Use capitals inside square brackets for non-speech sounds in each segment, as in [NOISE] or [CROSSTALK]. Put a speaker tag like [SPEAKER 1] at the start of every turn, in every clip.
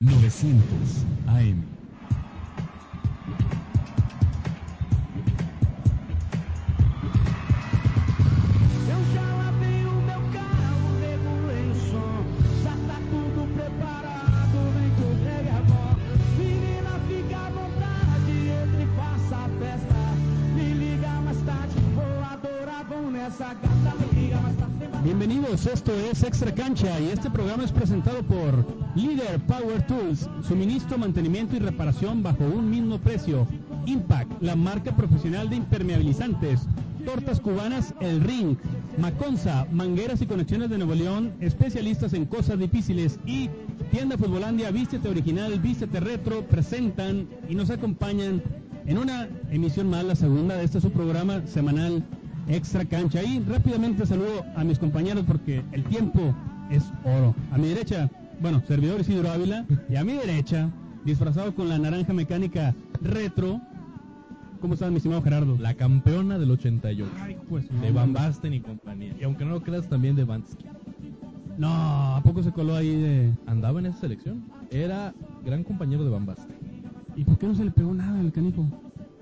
[SPEAKER 1] 900 AM.
[SPEAKER 2] Y este programa es presentado por Líder Power Tools, suministro, mantenimiento y reparación bajo un mismo precio. Impact, la marca profesional de impermeabilizantes. Tortas cubanas El Ring. Maconza, mangueras y conexiones de Nuevo León, especialistas en cosas difíciles. Y Tienda Futbolandia, Vístete Original, Vístete Retro, presentan y nos acompañan en una emisión más, la segunda de este su programa semanal Extra Cancha. Y rápidamente saludo a mis compañeros porque el tiempo es oro. A mi derecha, bueno, servidor Isidro Ávila, y a mi derecha, disfrazado con la naranja mecánica retro. ¿Cómo estás, mi estimado Gerardo?
[SPEAKER 3] La campeona del 88.
[SPEAKER 2] Ay, pues,
[SPEAKER 3] de Van Basten y compañía. Y aunque no lo creas, también de Vansky.
[SPEAKER 2] No, ¿a poco se coló ahí de.?
[SPEAKER 3] Andaba en esa selección. Era gran compañero de Van Basten.
[SPEAKER 2] ¿Y por qué no se le pegó nada al canijo?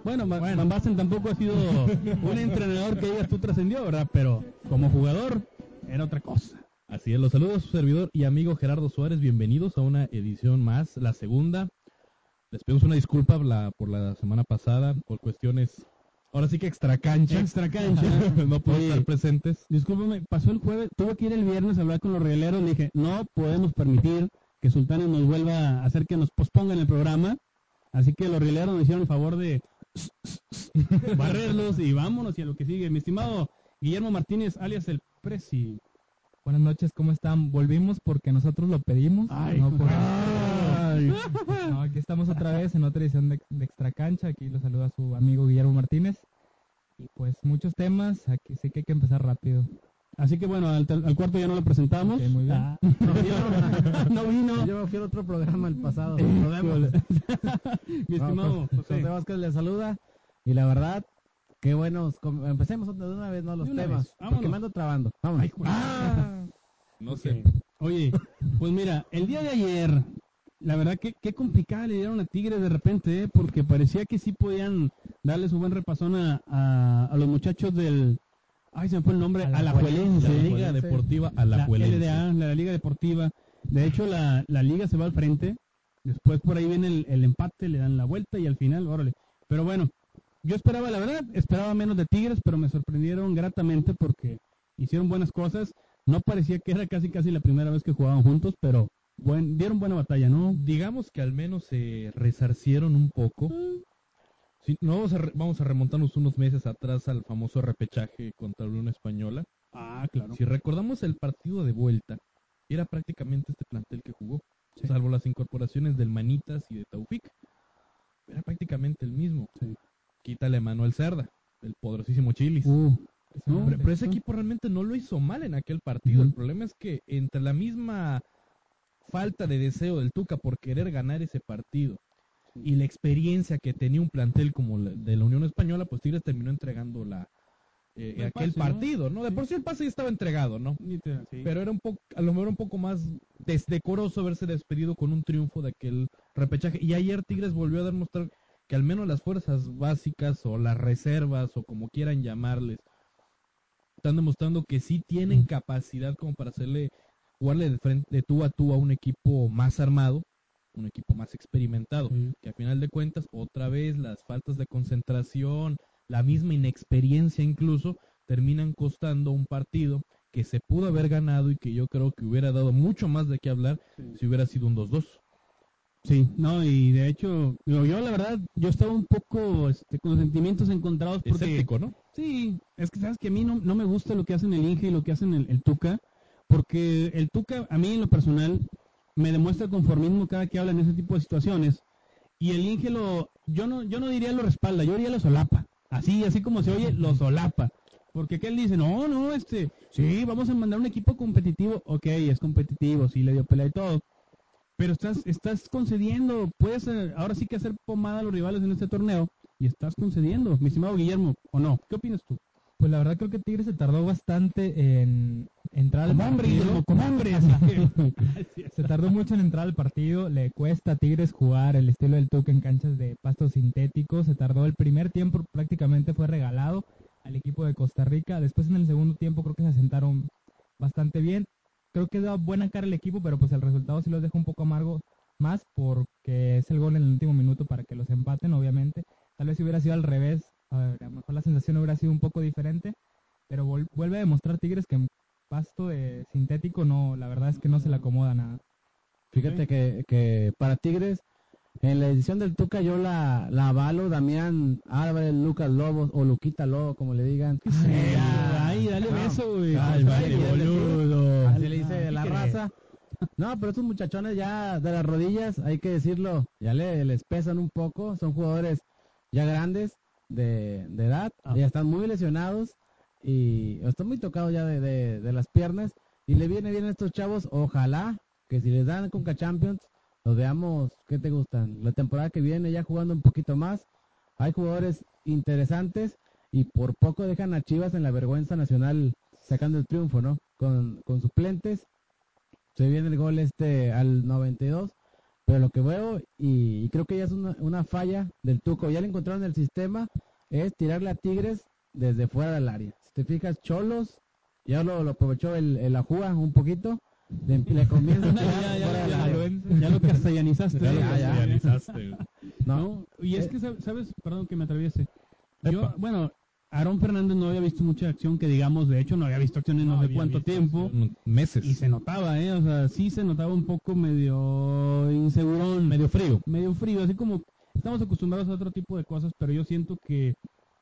[SPEAKER 2] Bueno,
[SPEAKER 3] Bueno.
[SPEAKER 2] Van Basten tampoco ha sido [LAUGHS] un entrenador que digas tú trascendió, ¿verdad? Pero como jugador era otra cosa.
[SPEAKER 3] Así es, los saludos a su servidor y amigo Gerardo Suárez. Bienvenidos a una edición más, la segunda. Les pedimos una disculpa por la, por la semana pasada, por cuestiones, ahora sí que extra cancha.
[SPEAKER 2] Extra cancha. [LAUGHS]
[SPEAKER 3] no puedo
[SPEAKER 2] Oye,
[SPEAKER 3] estar presentes.
[SPEAKER 2] Discúlpame, pasó el jueves, tuve que ir el viernes a hablar con los regaleros, le dije, no podemos permitir que Sultanes nos vuelva a hacer que nos pospongan el programa, así que los regaleros nos hicieron el favor de barrerlos y vámonos y a lo que sigue. Mi estimado Guillermo Martínez, alias el Presi.
[SPEAKER 4] Buenas noches, ¿cómo están? Volvimos porque nosotros lo pedimos.
[SPEAKER 2] Ay,
[SPEAKER 4] no por-
[SPEAKER 2] ay.
[SPEAKER 4] No, aquí estamos otra vez en otra edición de, de Extra Cancha. Aquí lo saluda su amigo Guillermo Martínez. Y pues muchos temas, aquí sí que hay que empezar rápido.
[SPEAKER 2] Así que bueno, al, al cuarto ya no lo presentamos.
[SPEAKER 4] Muy bien.
[SPEAKER 2] Ah, [LAUGHS] no, vino.
[SPEAKER 5] Yo me fui al otro programa el pasado. [LAUGHS] [LAUGHS]
[SPEAKER 2] Mi estimado
[SPEAKER 5] José,
[SPEAKER 2] José.
[SPEAKER 5] José Vázquez le saluda. Y la verdad, qué buenos. Empecemos otra- de una vez, ¿no? Los
[SPEAKER 2] una
[SPEAKER 5] temas. Porque me ando trabando. Vámonos.
[SPEAKER 2] Ay.
[SPEAKER 5] Ah.
[SPEAKER 3] No sé.
[SPEAKER 2] Oye, pues mira, el día de ayer, la verdad que qué complicada le dieron a Tigres de repente, ¿eh? porque parecía que sí podían darle su buen repasón a, a, a los muchachos del, ay se me fue el nombre,
[SPEAKER 4] Alajuelense.
[SPEAKER 2] Alajuelense,
[SPEAKER 3] La Liga Deportiva
[SPEAKER 2] la
[SPEAKER 3] Alajuelense.
[SPEAKER 2] LDA, la, Liga Deportiva. De hecho, la, la liga se va al frente, después por ahí viene el, el empate, le dan la vuelta y al final, órale. Pero bueno, yo esperaba, la verdad, esperaba menos de Tigres, pero me sorprendieron gratamente porque hicieron buenas cosas. No parecía que era casi casi la primera vez que jugaban juntos, pero buen, dieron buena batalla, ¿no?
[SPEAKER 3] Digamos que al menos se resarcieron un poco. Sí, no vamos a, re- vamos a remontarnos unos meses atrás al famoso repechaje contra la Unión Española.
[SPEAKER 2] Ah, claro.
[SPEAKER 3] Si recordamos el partido de vuelta, era prácticamente este plantel que jugó,
[SPEAKER 2] Sí.
[SPEAKER 3] salvo las incorporaciones del Manitas y de Taufik. Era prácticamente el mismo.
[SPEAKER 2] Sí.
[SPEAKER 3] Quítale a Manuel Cerda, el poderosísimo Chilis.
[SPEAKER 2] Uh, no,
[SPEAKER 3] pero, pero ese equipo realmente no lo hizo mal en aquel partido. El problema es que entre la misma falta de deseo del Tuca por querer ganar ese partido y la experiencia que tenía un plantel como la de la Unión Española, pues Tigres terminó entregando la eh,
[SPEAKER 2] El
[SPEAKER 3] aquel partido, ¿no? De por sí el pase ya estaba entregado, ¿no?
[SPEAKER 2] sí.
[SPEAKER 3] Pero era un poco, a lo mejor un poco más desdecoroso haberse despedido con un triunfo de aquel repechaje. Y ayer Tigres volvió a demostrar que al menos las fuerzas básicas o las reservas o como quieran llamarles, están demostrando que sí tienen capacidad como para hacerle jugarle de frente de tú a tú a un equipo más armado, un equipo más experimentado,
[SPEAKER 2] Sí.
[SPEAKER 3] que a final de cuentas otra vez las faltas de concentración, la misma inexperiencia incluso terminan costando un partido que se pudo haber ganado y que yo creo que hubiera dado mucho más de qué hablar si hubiera sido un 2-2.
[SPEAKER 2] Sí, no, y de hecho, yo la verdad, yo estaba un poco este, con sentimientos encontrados porque...
[SPEAKER 3] Escéptico, ¿no?
[SPEAKER 2] Sí, es que sabes que a mí no, no me gusta lo que hacen el Inge y lo que hacen el, el Tuca, porque el Tuca, a mí en lo personal, me demuestra conformismo cada que habla en ese tipo de situaciones. Y el Inge lo, yo no, yo no diría lo respalda, yo diría lo solapa. Así, así como se oye, lo solapa. Porque que él dice, no, no, este, sí, vamos a mandar un equipo competitivo. Ok, es competitivo, sí le dio pelea y todo. Pero estás, estás concediendo, puedes eh, ahora sí que hacer pomada a los rivales en este torneo y estás concediendo, mi estimado Guillermo, ¿o no? ¿Qué opinas tú?
[SPEAKER 4] Pues la verdad creo que Tigres se tardó bastante en entrar al
[SPEAKER 2] hombre,
[SPEAKER 4] partido.
[SPEAKER 2] Como hombre. [LAUGHS] [LAUGHS]
[SPEAKER 4] Se tardó mucho en entrar al partido, le cuesta a Tigres jugar el estilo del Tuca en canchas de pasto sintético, se tardó el primer tiempo, prácticamente fue regalado al equipo de Costa Rica, después en el segundo tiempo creo que se asentaron bastante bien, creo que da buena cara el equipo, pero pues el resultado sí los deja un poco amargo más porque es el gol en el último minuto para que los empaten, obviamente, tal vez si hubiera sido al revés, a lo mejor la sensación hubiera sido un poco diferente, pero vuelve a demostrar Tigres que en pasto de sintético no, la verdad es que no se le acomoda nada.
[SPEAKER 5] Fíjate que, que para Tigres, en la edición del Tuca yo la, la avalo, Damián Álvarez, Lucas Lobos o Luquita Lobo, como le digan. Ya.
[SPEAKER 2] ay, dale beso, güey.
[SPEAKER 5] Ay, vale,
[SPEAKER 2] boludo.
[SPEAKER 5] Así le dice
[SPEAKER 2] ¿Qué
[SPEAKER 5] la raza. No, pero estos muchachones ya de las rodillas, hay que decirlo, ya le, les pesan un poco. Son jugadores ya grandes de, de edad,
[SPEAKER 2] Ah.
[SPEAKER 5] ya están muy lesionados y están muy tocados ya de, de, de las piernas. Y le viene bien a estos chavos, ojalá que si les dan Conca Champions, los veamos, ¿qué te gustan? La temporada que viene ya jugando un poquito más. Hay jugadores interesantes y por poco dejan a Chivas en la vergüenza nacional sacando el triunfo, ¿no? Con, con suplentes. Se viene el gol este al 92. Pero lo que veo, y, y creo que ya es una, una falla del Tuco, ya le encontraron el sistema, es tirarle a Tigres desde fuera del área. Si te fijas, Cholos, ya lo, lo aprovechó el, el Ajúa un poquito, le, le comienza
[SPEAKER 2] Ya, lo- ya lo castellanizaste.
[SPEAKER 3] Ya lo castellanizaste.
[SPEAKER 5] No.
[SPEAKER 2] Y es que, sab- ¿sabes? Perdón que me atraviese. Yo, bueno, Aarón Fernández no había visto mucha acción que digamos, de hecho no había visto acción en no, sé cuánto tiempo.
[SPEAKER 3] Meses.
[SPEAKER 2] Y se notaba, ¿eh? O sea, sí se notaba un poco medio insegurón.
[SPEAKER 3] medio frío.
[SPEAKER 2] medio frío, así como estamos acostumbrados a otro tipo de cosas, pero yo siento que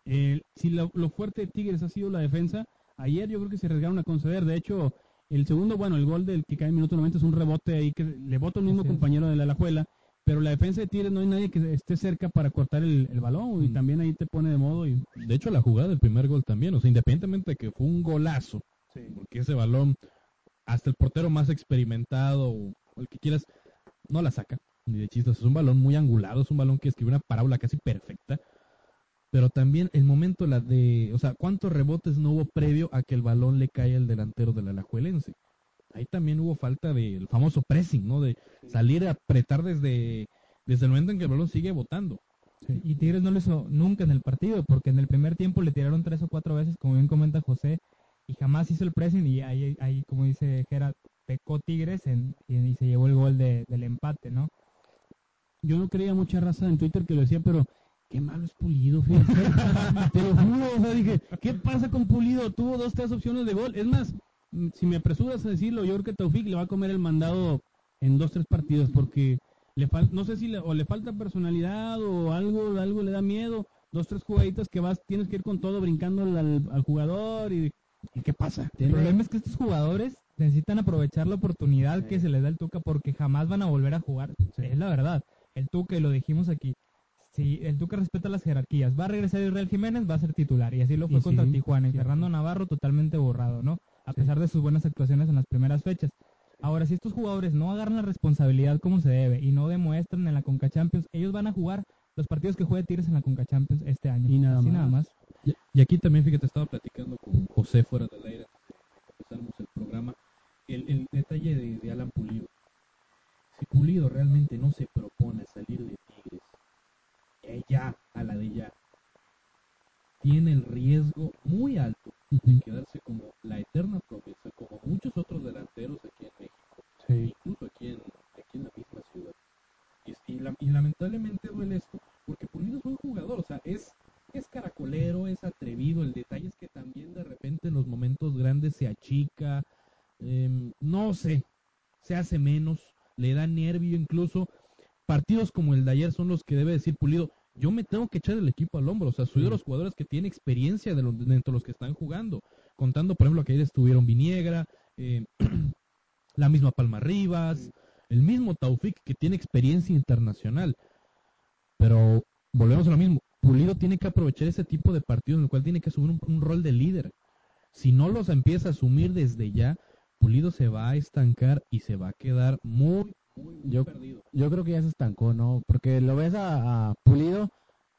[SPEAKER 2] eh, si lo, lo fuerte de Tigres ha sido la defensa, ayer yo creo que se arriesgaron a conceder, de hecho, el segundo, bueno, el gol del que cae en minuto 90 es un rebote ahí que le bota el mismo compañero de la Alajuela, pero la defensa de Tigres no hay nadie que esté cerca para cortar el, el balón y
[SPEAKER 3] Mm.
[SPEAKER 2] también ahí te pone de modo y
[SPEAKER 3] De hecho, la jugada del primer gol también, o sea, independientemente de que fue un golazo, porque ese balón, hasta el portero más experimentado o el que quieras, no la saca, ni de chistes. Es un balón muy angulado, es un balón que escribe una parábola casi perfecta. Pero también el momento la de, o sea, cuántos rebotes no hubo previo a que el balón le cae al delantero del Alajuelense. Ahí también hubo falta del famoso pressing, ¿no? De salir a apretar desde, desde el momento en que el balón sigue botando.
[SPEAKER 4] Y Tigres no lo hizo nunca en el partido, porque en el primer tiempo le tiraron tres o cuatro veces, como bien comenta José, y jamás hizo el pressing, y ahí, ahí como dice Gerard, pecó Tigres en- y, y se llevó el gol de- del empate, ¿no?
[SPEAKER 2] yo no creía mucha raza en Twitter que lo decía, pero qué malo es Pulido, fíjate. [LAUGHS] Te lo juro, o sea, dije, ¿qué pasa con Pulido? Tuvo dos, tres opciones de gol. Es más, si me apresuras a decirlo, yo creo que Taufik le va a comer el mandado en dos, tres partidos, porque le fal no sé si le, o le falta personalidad o algo, algo le da miedo. Dos, tres jugaditas que vas, tienes que ir con todo brincando al, al jugador y, ¿y qué pasa?
[SPEAKER 4] El problema es que estos jugadores necesitan aprovechar la oportunidad que se les da el Tuca porque jamás van a volver a jugar. Es la verdad. El Tuca, y lo dijimos aquí, si el Tuca respeta las jerarquías, va a regresar Israel Jiménez, va a ser titular. Y así lo fue
[SPEAKER 2] Y
[SPEAKER 4] contra
[SPEAKER 2] sí,
[SPEAKER 4] Tijuana. Y. Fernando Navarro totalmente borrado, ¿no? A pesar de sus buenas actuaciones en las primeras fechas. Ahora, si estos jugadores no agarran la responsabilidad como se debe y no demuestran en la Conca Champions, ellos van a jugar los partidos que juegue Tigres en la Conca Champions este año.
[SPEAKER 2] Y nada
[SPEAKER 4] Así
[SPEAKER 2] más.
[SPEAKER 4] nada más.
[SPEAKER 3] Y, y aquí también, fíjate, estaba platicando con José fuera del aire, empezáramos el programa, el, el detalle de, de Alan Pulido. Si Pulido realmente no se propone salir de Tigres, eh, ya, a la de ya, tiene el riesgo muy alto de quedarse como la eterna promesa, como muchos otros delanteros aquí en México, incluso aquí en, aquí en la misma ciudad. Y, y la- y lamentablemente duele esto, porque Pulido es buen jugador, o sea, es, es caracolero, es atrevido, el detalle es que también de repente en los momentos grandes se achica, em, no sé, se hace menos, le da nervio incluso. Partidos como el de ayer son los que debe decir Pulido, yo me tengo que echar el equipo al hombro, o sea, soy de los jugadores que tiene experiencia de los, de los que están jugando, contando por ejemplo que ayer estuvieron Viniegra, eh, [CLEARS THROAT] la misma Palma Rivas, el mismo Taufik que tiene experiencia internacional. Pero volvemos a lo mismo. Pulido tiene que aprovechar ese tipo de partidos en el cual tiene que asumir un, un rol de líder. Si no los empieza a asumir desde ya, Pulido se va a estancar y se va a quedar muy, muy, muy
[SPEAKER 5] Yo-
[SPEAKER 3] perdido.
[SPEAKER 5] Yo creo que ya se estancó, ¿no? Porque lo ves a, a Pulido,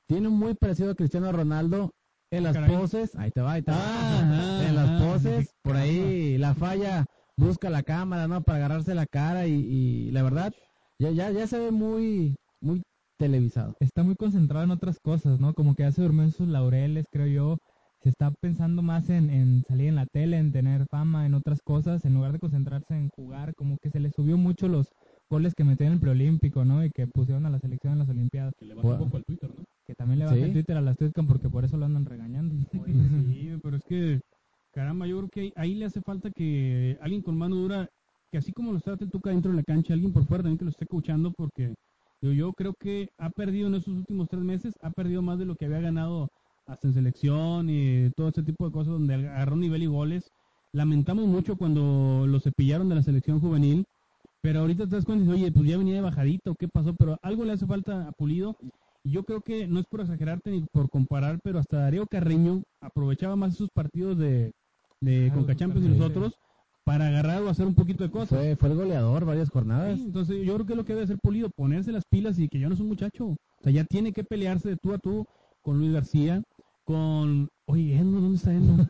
[SPEAKER 5] tiene un muy parecido a Cristiano Ronaldo en las
[SPEAKER 2] Caray.
[SPEAKER 5] poses, ahí te va, ahí te va.
[SPEAKER 2] Ah,
[SPEAKER 5] en las
[SPEAKER 2] ah,
[SPEAKER 5] poses,
[SPEAKER 2] ah,
[SPEAKER 5] por ahí la falla, busca la cámara, ¿no? Para agarrarse la cara y, y la verdad, ya, ya, ya se ve muy, muy televisado.
[SPEAKER 4] está muy concentrado en otras cosas, ¿no? Como que ya se durmió en sus laureles, creo yo. Se está pensando más en, en salir en la tele, en tener fama, en otras cosas, en lugar de concentrarse en jugar. Como que se le subió mucho los goles que metió en el preolímpico, ¿no? Y que pusieron a la selección en las Olimpiadas.
[SPEAKER 3] Que le bajó un poco al Twitter, ¿no?
[SPEAKER 4] Que también le baja
[SPEAKER 5] Sí.
[SPEAKER 4] el Twitter a las Twitcam porque por eso lo andan regañando.
[SPEAKER 2] Oye, sí, pero es que, caramba, yo creo que ahí, ahí le hace falta que alguien con mano dura, que así como lo está el Tuca dentro de la cancha, alguien por fuera también que lo esté escuchando, porque digo, yo creo que ha perdido en esos últimos tres meses, ha perdido más de lo que había ganado hasta en selección y todo ese tipo de cosas donde agarró nivel y goles. Lamentamos mucho cuando lo cepillaron de la selección juvenil, pero ahorita te das cuenta y dices, oye, pues ya venía de bajadita o qué pasó, pero algo le hace falta a Pulido. Y yo creo que no es por exagerarte ni por comparar, pero hasta Darío Carreño aprovechaba más esos partidos de, de
[SPEAKER 4] Claro,
[SPEAKER 2] Conca Champions y nosotros para agarrar o hacer un poquito de cosas.
[SPEAKER 5] Fue, fue el goleador varias jornadas.
[SPEAKER 2] Sí, entonces yo creo que es lo que debe hacer Pulido, ponerse las pilas y que ya no es un muchacho. O sea, ya tiene que pelearse de tú a tú con Luis García, con... Oye, Edno, ¿dónde está Edno?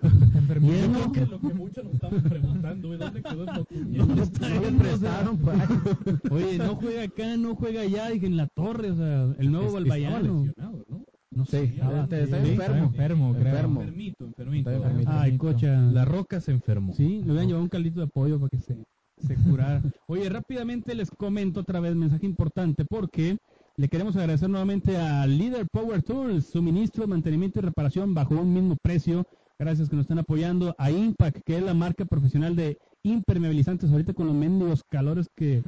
[SPEAKER 2] Edno,
[SPEAKER 3] Creo que lo que muchos nos estamos preguntando, güey, ¿dónde quedó el [LAUGHS]
[SPEAKER 2] ¿Dónde está
[SPEAKER 5] No le
[SPEAKER 2] Edno? O sea,
[SPEAKER 5] prestaron, ahí. [LAUGHS]
[SPEAKER 2] Oye, no juega acá, no juega allá, dije en la torre, o sea, el nuevo
[SPEAKER 3] lesionado, ¿no?
[SPEAKER 2] No
[SPEAKER 5] Sí,
[SPEAKER 2] sé.
[SPEAKER 4] Sí,
[SPEAKER 5] está
[SPEAKER 4] sí,
[SPEAKER 5] enfermo.
[SPEAKER 4] enfermo, creo.
[SPEAKER 5] Enfermo.
[SPEAKER 3] Enfermito, enfermito.
[SPEAKER 5] Está enfermito.
[SPEAKER 2] Ay, cocha.
[SPEAKER 3] La Roca se enfermó.
[SPEAKER 2] Sí, le hubieran llevado un caldito de pollo para que se, se curara. [LAUGHS] Oye, rápidamente les comento otra vez, mensaje importante, porque le queremos agradecer nuevamente a Leader Power Tools, suministro, mantenimiento y reparación bajo un mismo precio. Gracias que nos están apoyando. A Impact, que es la marca profesional de impermeabilizantes. Ahorita con los mendigos calores que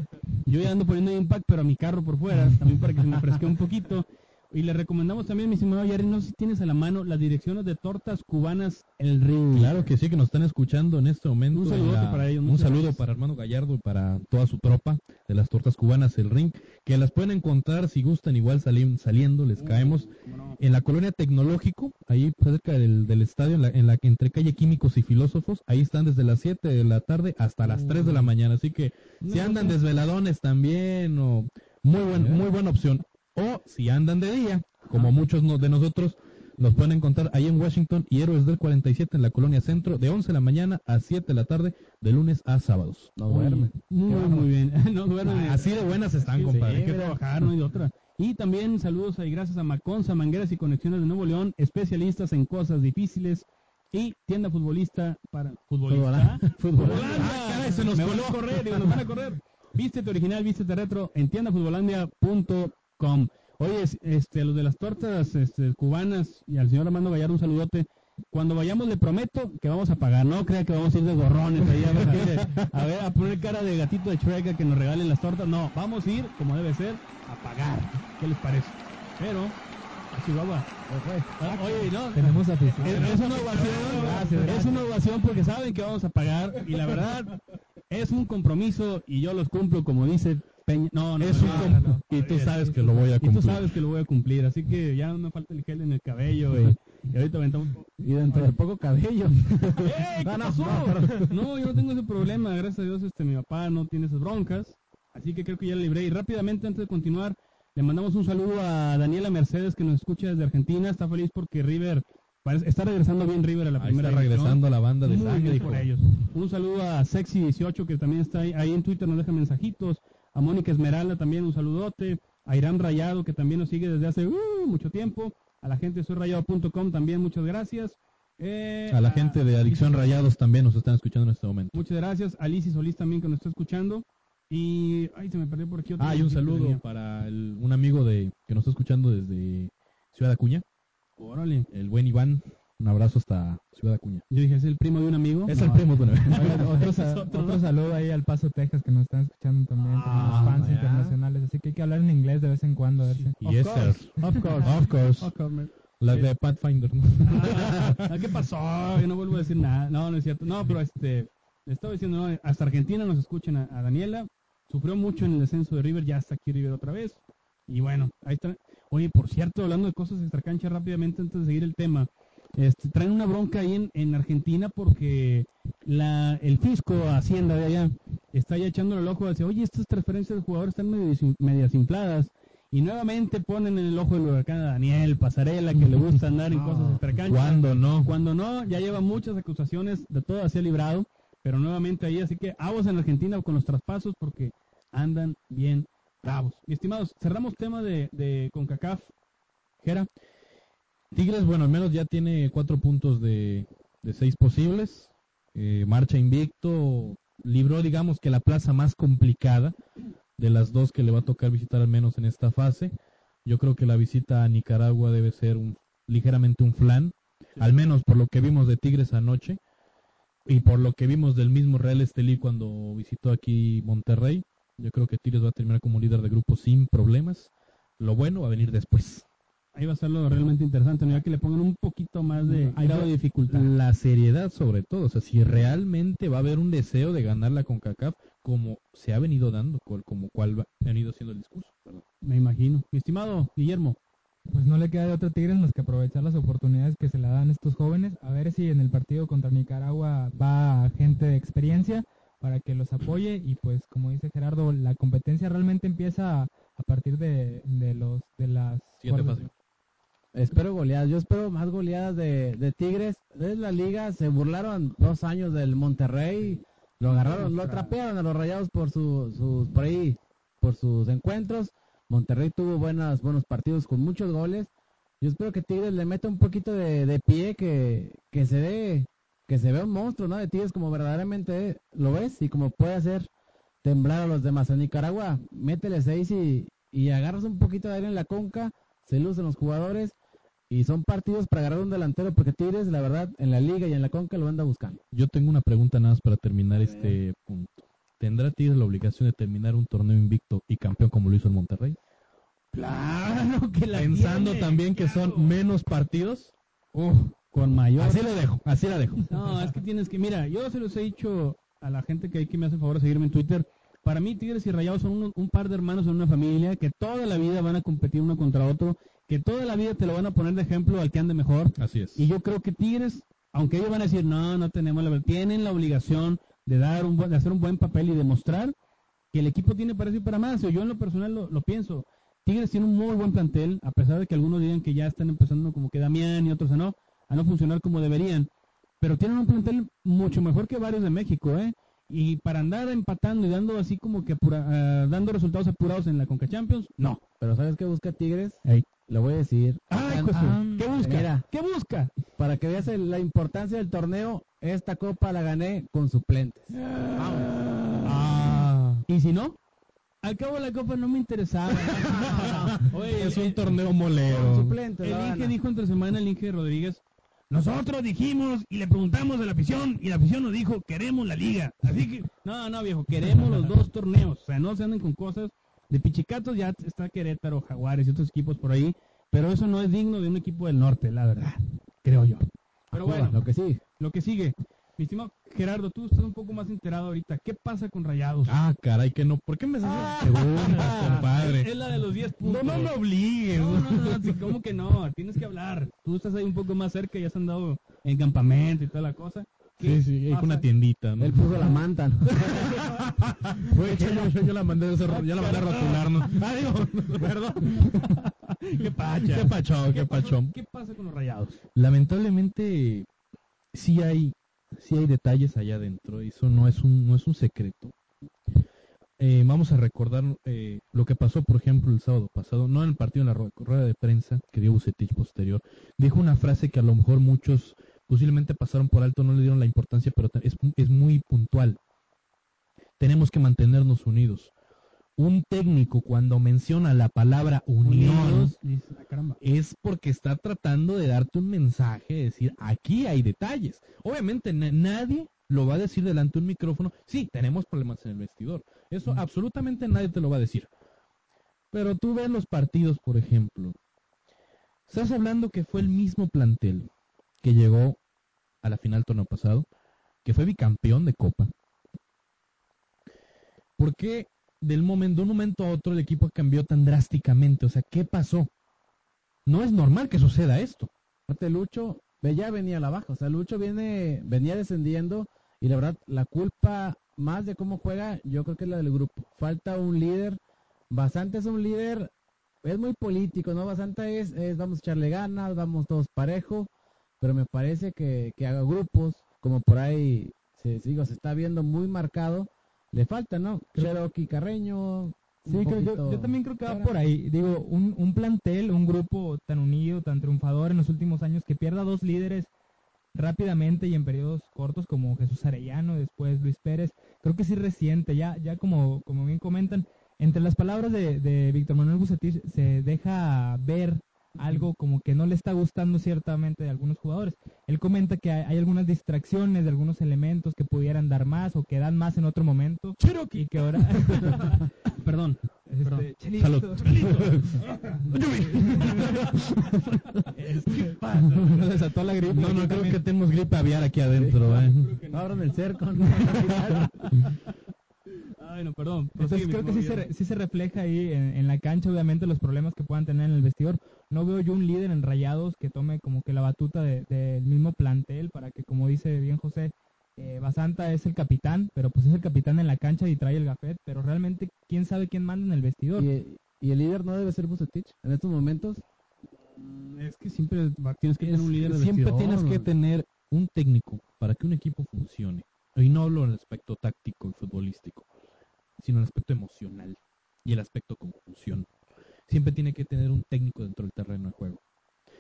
[SPEAKER 2] yo ya ando poniendo Impact, pero a mi carro por fuera, también para que se me fresque un poquito. Y le recomendamos también, mi estimado Jerry, no sé si tienes a la mano las direcciones de tortas cubanas El Ring.
[SPEAKER 3] Claro que sí, que nos están escuchando en este momento.
[SPEAKER 2] Un
[SPEAKER 3] en
[SPEAKER 2] saludote para ellos,
[SPEAKER 3] Un saludo
[SPEAKER 2] gracias.
[SPEAKER 3] para hermano Gallardo y para toda su tropa de las tortas cubanas, el ring, que las pueden encontrar si gustan, igual sali- saliendo, les caemos.
[SPEAKER 2] ¿Cómo no?
[SPEAKER 3] En la colonia Tecnológico, ahí cerca del, del estadio, en la, en la entre calle Químicos y Filósofos, ahí están desde las 7 de la tarde hasta las 3 de la mañana. Así que si andan desveladones también, o muy, buen, muy buena opción. O si andan de día, como muchos de nosotros, los pueden encontrar ahí en Washington y Héroes del 47 en la colonia Centro, de 11 de la mañana a 7 de la tarde, de lunes a sábados.
[SPEAKER 5] No duerme.
[SPEAKER 2] Muy, muy bien. [LAUGHS] no duermen.
[SPEAKER 3] Así de buenas están,
[SPEAKER 2] Sí,
[SPEAKER 3] compadre.
[SPEAKER 2] Hay que trabajar, no hay de otra. Y también saludos y gracias a Maconza, Mangueras y Conexiones de Nuevo León, especialistas en cosas difíciles. Y tienda futbolista para futbolista. [LAUGHS]
[SPEAKER 5] Futbolista.
[SPEAKER 2] Ah, se nos me van a correr, digo, nos van a correr. Vístete original, vístete retro en tiendafutbolandia.com. Oye, es- este, los de las tortas este, cubanas y al señor Armando Gallardo un saludote. Cuando vayamos le prometo que vamos a pagar, no crea que vamos a ir de gorrones ahí a ver, a ver, a poner cara de gatito de Shrek a que nos regalen las tortas. No, vamos a ir, como debe ser, a pagar. ¿Qué les parece? Pero, Chihuahua. Ah, Oye, no,
[SPEAKER 4] Tenemos afición.
[SPEAKER 2] es, es una ovación, es una ovación porque saben que vamos a pagar y la verdad es un compromiso y yo los cumplo como dice Peña. No, no,
[SPEAKER 3] Es
[SPEAKER 2] no,
[SPEAKER 3] un y tú sabes que lo voy a
[SPEAKER 2] Y tú
[SPEAKER 3] cumplir.
[SPEAKER 2] sabes que lo voy a cumplir, así que ya no me falta el gel en el cabello y, y ahorita aventamos.
[SPEAKER 5] Y dentro de poco cabello. [LAUGHS] [LAUGHS]
[SPEAKER 2] ¡Ey, qué pasó!
[SPEAKER 5] no.
[SPEAKER 2] Yo no tengo ese problema, gracias a Dios este mi papá no tiene esas broncas, así que creo que ya le libré. Y rápidamente antes de continuar, le mandamos un saludo a Daniela Mercedes que nos escucha desde Argentina, está feliz porque River parece- está regresando bien River a la
[SPEAKER 3] Ahí
[SPEAKER 2] primera
[SPEAKER 3] está regresando a la banda de
[SPEAKER 2] Muy
[SPEAKER 3] sangre,
[SPEAKER 2] bien
[SPEAKER 3] hijo.
[SPEAKER 2] por ellos. Un saludo a Sexy18 que también está ahí, ahí en Twitter, nos deja mensajitos. A Mónica Esmeralda también un saludote. A Irán Rayado que también nos sigue desde hace uh, mucho tiempo. A la gente de soyrayado.com también muchas gracias. Eh,
[SPEAKER 3] A la gente de Adicción Rayados también nos están escuchando en este momento.
[SPEAKER 2] Muchas gracias. A Lizy Solís también que nos está escuchando. Y, ay, se me perdió por aquí otro
[SPEAKER 3] Ah, y un saludo para el- un amigo de que nos está escuchando desde Ciudad Acuña,
[SPEAKER 2] Órale.
[SPEAKER 3] el buen Iván. Un abrazo hasta Ciudad Acuña.
[SPEAKER 2] Yo dije, ¿es el primo de un amigo?
[SPEAKER 3] Es
[SPEAKER 2] No.
[SPEAKER 3] el primo de una [LAUGHS]
[SPEAKER 4] Oigan, otro, saludo ahí al Paso, Texas, que nos están escuchando también.
[SPEAKER 2] Ah,
[SPEAKER 4] Tenemos fans
[SPEAKER 5] ya.
[SPEAKER 4] internacionales, así que hay que hablar en inglés de vez en cuando. A ver si-
[SPEAKER 3] Yes,
[SPEAKER 2] course,
[SPEAKER 3] sir.
[SPEAKER 2] Of course.
[SPEAKER 3] Of course.
[SPEAKER 2] Of.
[SPEAKER 3] Las de Pathfinder, ¿no?
[SPEAKER 2] Ah, ¿Qué pasó? Yo no vuelvo a decir nada. No, no es cierto. No, pero este, le estaba diciendo, no, hasta Argentina nos escuchan a, a Daniela. sufrió mucho en el descenso de River, ya está aquí River otra vez. Y bueno, ahí está. Oye, por cierto, hablando de cosas extracancha rápidamente antes de seguir el tema, este, traen una bronca ahí en, en Argentina porque la, el fisco Hacienda de allá está ya echándole el ojo, dice, oye, estas transferencias de jugadores están medio, medias infladas. Y nuevamente ponen en el ojo del huracán a Daniel Pasarela, que le gusta andar en [LAUGHS] cosas extracanchas.
[SPEAKER 3] ¿Cuándo no?
[SPEAKER 2] Cuando no, ya lleva muchas acusaciones, de todo así ha librado, pero nuevamente ahí, así que aguas en Argentina con los traspasos porque andan bien bravos. Mi estimados, cerramos tema de, de CONCACAF. Jera,
[SPEAKER 3] Tigres, bueno, al menos ya tiene cuatro puntos de, de seis posibles. Eh, marcha invicto, libró, digamos, que la plaza más complicada de las dos que le va a tocar visitar al menos en esta fase. Yo creo que la visita a Nicaragua debe ser un, ligeramente un flan, al menos por lo que vimos de Tigres anoche y por lo que vimos del mismo Real Estelí cuando visitó aquí Monterrey. Yo creo que Tigres va a terminar como líder de grupo sin problemas. Lo bueno va a venir después.
[SPEAKER 2] Ahí va a ser lo realmente interesante, ¿no? ya que le pongan un poquito más de
[SPEAKER 3] Ahí
[SPEAKER 2] grado de dificultad.
[SPEAKER 3] La seriedad sobre todo, o sea, si realmente va a haber un deseo de ganar la CONCACAF como se ha venido dando, como cual va- ha venido siendo el discurso. perdón.
[SPEAKER 2] Me imagino. Mi estimado Guillermo,
[SPEAKER 4] Pues no le queda de otro Tigres más que aprovechar las oportunidades que se le dan a estos jóvenes. A ver si en el partido contra Nicaragua va gente de experiencia para que los apoye. Y pues, como dice Gerardo, la competencia realmente empieza a, partir de, de los de las
[SPEAKER 3] Siguiente fase.
[SPEAKER 5] Espero goleadas, yo espero más goleadas de, de Tigres. Es la liga, se burlaron dos años del Monterrey, lo agarraron, lo trapearon a los rayados por su, sus, por ahí, por sus encuentros. Monterrey tuvo buenas, buenos partidos con muchos goles. Yo espero que Tigres le meta un poquito de, de pie, que, que se ve, que se vea un monstruo, ¿no? De Tigres como verdaderamente lo ves y como puede hacer temblar a los demás. En Nicaragua, métele seis y, y agarras un poquito de aire en la conca, se lucen los jugadores y son partidos para agarrar un delantero porque Tigres, la verdad, en la liga y en la conca lo anda buscando.
[SPEAKER 3] Yo tengo una pregunta nada más para terminar este punto. ¿Tendrá Tigres la obligación de terminar un torneo invicto y campeón como lo hizo el Monterrey?
[SPEAKER 2] claro que la
[SPEAKER 3] Pensando
[SPEAKER 2] tiene,
[SPEAKER 3] también que son menos partidos.
[SPEAKER 2] Uf, con mayor.
[SPEAKER 3] Así lo dejo, así la dejo.
[SPEAKER 2] No, es que tienes que, mira, yo se los he dicho a la gente que, que me hace el favor de seguirme en Twitter. Para mí, Tigres y Rayados son un par de hermanos en una familia que toda la vida van a competir uno contra otro, que toda la vida te lo van a poner de ejemplo al que ande mejor.
[SPEAKER 3] Así es.
[SPEAKER 2] Y yo creo que Tigres, aunque ellos van a decir, no, no tenemos la tienen la obligación de dar un buen- de hacer un buen papel y demostrar que el equipo tiene para eso y para más. Yo en lo personal lo, lo pienso. Tigres tiene un muy buen plantel, a pesar de que algunos digan que ya están empezando como que Damián y otros a no, a no funcionar como deberían. Pero tienen un plantel mucho mejor que varios de México, ¿eh? Y para andar empatando y dando así como que apura- ah, dando resultados apurados en la Conca Champions, no.
[SPEAKER 5] Pero ¿sabes qué busca Tigres?
[SPEAKER 2] Ey.
[SPEAKER 5] Le voy a decir.
[SPEAKER 2] ¡Ay, de su-
[SPEAKER 5] ah,
[SPEAKER 2] ¿Qué busca?
[SPEAKER 5] Mira,
[SPEAKER 2] ¿Qué busca?
[SPEAKER 5] para que veas la importancia del torneo, esta copa la gané con suplentes.
[SPEAKER 3] Ah,
[SPEAKER 2] Y si no, al cabo la copa no me interesaba. [LAUGHS] Oye,
[SPEAKER 3] es un torneo
[SPEAKER 5] Con
[SPEAKER 3] molero.
[SPEAKER 2] El Inge dijo entre semana, el Inge Rodríguez, nosotros dijimos y le preguntamos a la afición y la afición nos dijo, queremos la liga. Así que, no, no, viejo, queremos los dos torneos. O sea, no se anden con cosas de pichicatos, ya está Querétaro, Jaguares y otros equipos por ahí, pero eso no es digno de un equipo del norte, la verdad, creo yo. Pero bueno,
[SPEAKER 5] lo que sí.
[SPEAKER 2] lo que sigue. Mi estimado Gerardo, tú estás un poco más enterado ahorita. ¿Qué pasa con Rayados?
[SPEAKER 3] Ah, caray, que no. ¿Por qué me haces pregunta,
[SPEAKER 2] Es
[SPEAKER 3] compadre?
[SPEAKER 2] la de los 10
[SPEAKER 3] No,
[SPEAKER 2] puntos.
[SPEAKER 3] no me obligues.
[SPEAKER 2] No, no, no, sí, ¿cómo que no? Tienes que hablar. Tú estás ahí un poco más cerca, ya has andado en campamento y toda la cosa. ¿Qué
[SPEAKER 3] Sí, sí, hay
[SPEAKER 2] pasa?
[SPEAKER 3] una tiendita, ¿no?
[SPEAKER 5] Él puso la manta. ¿no?
[SPEAKER 3] Fue hecho, yo, yo, yo la mandé a hacer- ya la mandé a rotular, ¿no? Ah, digo, [LAUGHS] perdón. [LAUGHS]
[SPEAKER 2] ¿Qué pacha?
[SPEAKER 3] Qué pachón, qué
[SPEAKER 2] pasó?
[SPEAKER 3] pachón.
[SPEAKER 2] ¿Qué pasa con los rayados?
[SPEAKER 3] Lamentablemente, sí hay, sí hay detalles allá adentro, eso no es un, no es un secreto. Eh, vamos a recordar eh, lo que pasó, por ejemplo, el sábado pasado, no en el partido, en la ru- rueda de prensa que dio Bucetich posterior. Dijo una frase que a lo mejor muchos posiblemente pasaron por alto, no le dieron la importancia, pero es, es muy puntual. Tenemos que mantenernos unidos. Un técnico cuando menciona la palabra unión,
[SPEAKER 2] Unidos, dices, "Ah, caramba.
[SPEAKER 3] es porque está tratando de darte un mensaje, de decir, aquí hay detalles. Obviamente na- nadie lo va a decir delante de un micrófono, sí, tenemos problemas en el vestidor. Eso absolutamente nadie te lo va a decir. Pero tú ves los partidos, por ejemplo. Estás hablando que fue el mismo plantel que llegó a la final torneo pasado, que fue bicampeón de Copa. ¿Por qué del momento, de un momento a otro el equipo cambió tan drásticamente? O sea, ¿qué pasó? No es normal que suceda esto.
[SPEAKER 5] Lucho ya venía a la baja, o sea, Lucho viene, venía descendiendo y la verdad, la culpa más de cómo juega, yo creo que es la del grupo. Falta un líder, Basanta es un líder, es muy político, ¿no? Basanta es, es vamos a echarle ganas, vamos todos parejo, pero me parece que, que haga grupos, como por ahí se, digo, se está viendo muy marcado, le falta, ¿no? Cherokee Carreño.
[SPEAKER 4] Sí, creo- yo, también creo que va por ahí. Digo, un, un plantel, un grupo tan unido, tan triunfador en los últimos años, que pierda dos líderes rápidamente y en periodos cortos como Jesús Arellano, después Luis Pérez, creo que sí reciente, ya, ya como, como bien comentan, entre las palabras de, de Víctor Manuel Bucetich se deja ver algo como que no le está gustando ciertamente de algunos jugadores. Él comenta que hay, hay algunas distracciones de algunos elementos que pudieran dar más o que dan más en otro momento y que ahora [LAUGHS]
[SPEAKER 2] Perdón.
[SPEAKER 4] Este,
[SPEAKER 2] Perdón.
[SPEAKER 4] Chelito. Este, [LAUGHS] nos desató la gripe.
[SPEAKER 3] No, no, creo
[SPEAKER 4] también.
[SPEAKER 3] que tenemos gripe aviar aquí adentro. ¿eh?
[SPEAKER 5] Abran el cerco. ¿no? [LAUGHS]
[SPEAKER 2] Ay, no, perdón.
[SPEAKER 4] Entonces creo que sí se,
[SPEAKER 2] estimado
[SPEAKER 4] re- sí se refleja ahí en, en la cancha, obviamente, los problemas que puedan tener en el vestidor. No veo yo un líder en Rayados que tome como que la batuta de- del mismo plantel para que, como dice bien José, eh, Basanta es el capitán, pero pues es el capitán en la cancha y trae el gafet, pero realmente, ¿quién sabe quién manda en el vestidor?
[SPEAKER 5] y, y el líder no debe ser Bucetich en estos momentos.
[SPEAKER 2] Mm, Es que siempre tienes que tener un líder de
[SPEAKER 3] Siempre
[SPEAKER 2] vestidor,
[SPEAKER 3] tienes que tener un técnico para que un equipo funcione. Y no hablo en el aspecto táctico y futbolístico, sino en el aspecto emocional y el aspecto conjunción. Siempre tiene que tener un técnico dentro del terreno de juego.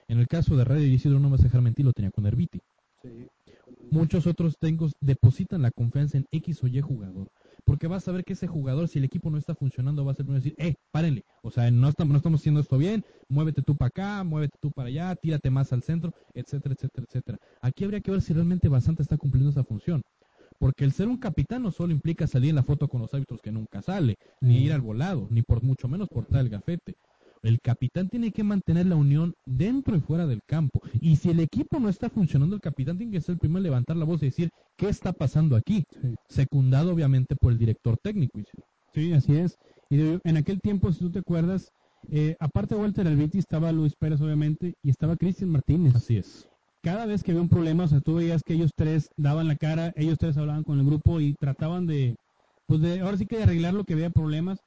[SPEAKER 3] En el caso de Radio Isidro, no me vas a dejar mentir, lo tenía con Herbiti. Muchos otros técnicos depositan la confianza en X o Y jugador. Porque vas a ver que ese jugador, si el equipo no está funcionando, va a ser bueno decir, eh, párenle. O sea, no estamos, no estamos haciendo esto bien, muévete tú para acá, muévete tú para allá, tírate más al centro, etcétera, etcétera, etcétera. Aquí habría que ver si realmente Basanta está cumpliendo esa función. Porque el ser un capitán no solo implica salir en la foto con los árbitros que nunca sale, ni ir al volado, ni por mucho menos portar el gafete. El capitán tiene que mantener la unión dentro y fuera del campo. Y si el equipo no está funcionando, el capitán tiene que ser el primero en levantar la voz y decir, ¿qué está pasando aquí?
[SPEAKER 2] Sí.
[SPEAKER 3] Secundado obviamente por el director técnico.
[SPEAKER 2] Sí, así es. Y de- en aquel tiempo, si tú te acuerdas, eh, aparte de Walter Albiti estaba Luis Pérez, obviamente, y estaba Cristian Martínez.
[SPEAKER 3] Así es.
[SPEAKER 2] Cada vez que había un problema, o sea, tú veías que ellos tres daban la cara, ellos tres hablaban con el grupo y trataban de, pues de, ahora sí que de arreglar lo que había problemas.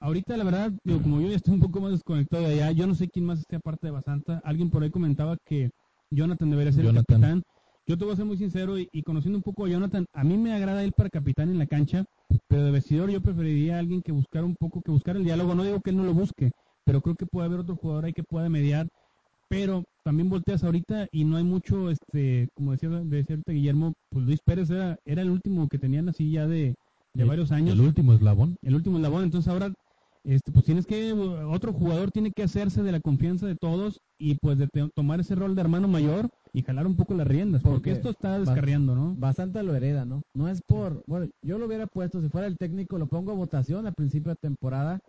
[SPEAKER 2] Ahorita, la verdad, digo, como yo ya estoy un poco más desconectado de allá, yo no sé quién más esté aparte de Basanta. Alguien por ahí comentaba que Jonathan debería ser
[SPEAKER 3] Jonathan.
[SPEAKER 2] el capitán. Yo te voy a ser muy sincero y, y conociendo un poco a Jonathan, a mí me agrada él para capitán en la cancha, pero de vestidor yo preferiría a alguien que buscara un poco, que buscara el diálogo. No digo que él no lo busque, pero creo que puede haber otro jugador ahí que pueda mediar. Pero también volteas ahorita y no hay mucho, este, como decía, decía ahorita Guillermo, pues Luis Pérez era, era el último que tenían así ya de, de varios años
[SPEAKER 3] El último eslabón.
[SPEAKER 2] el último eslabón. Entonces ahora, este, pues tienes que, otro jugador tiene que hacerse de la confianza de todos y pues de tomar ese rol de hermano mayor y jalar un poco las riendas, porque,
[SPEAKER 5] Porque
[SPEAKER 2] esto está descarriando, ¿no?
[SPEAKER 5] Basanta lo hereda, ¿no? No es por, bueno, yo lo hubiera puesto, si fuera el técnico, lo pongo a votación al principio de temporada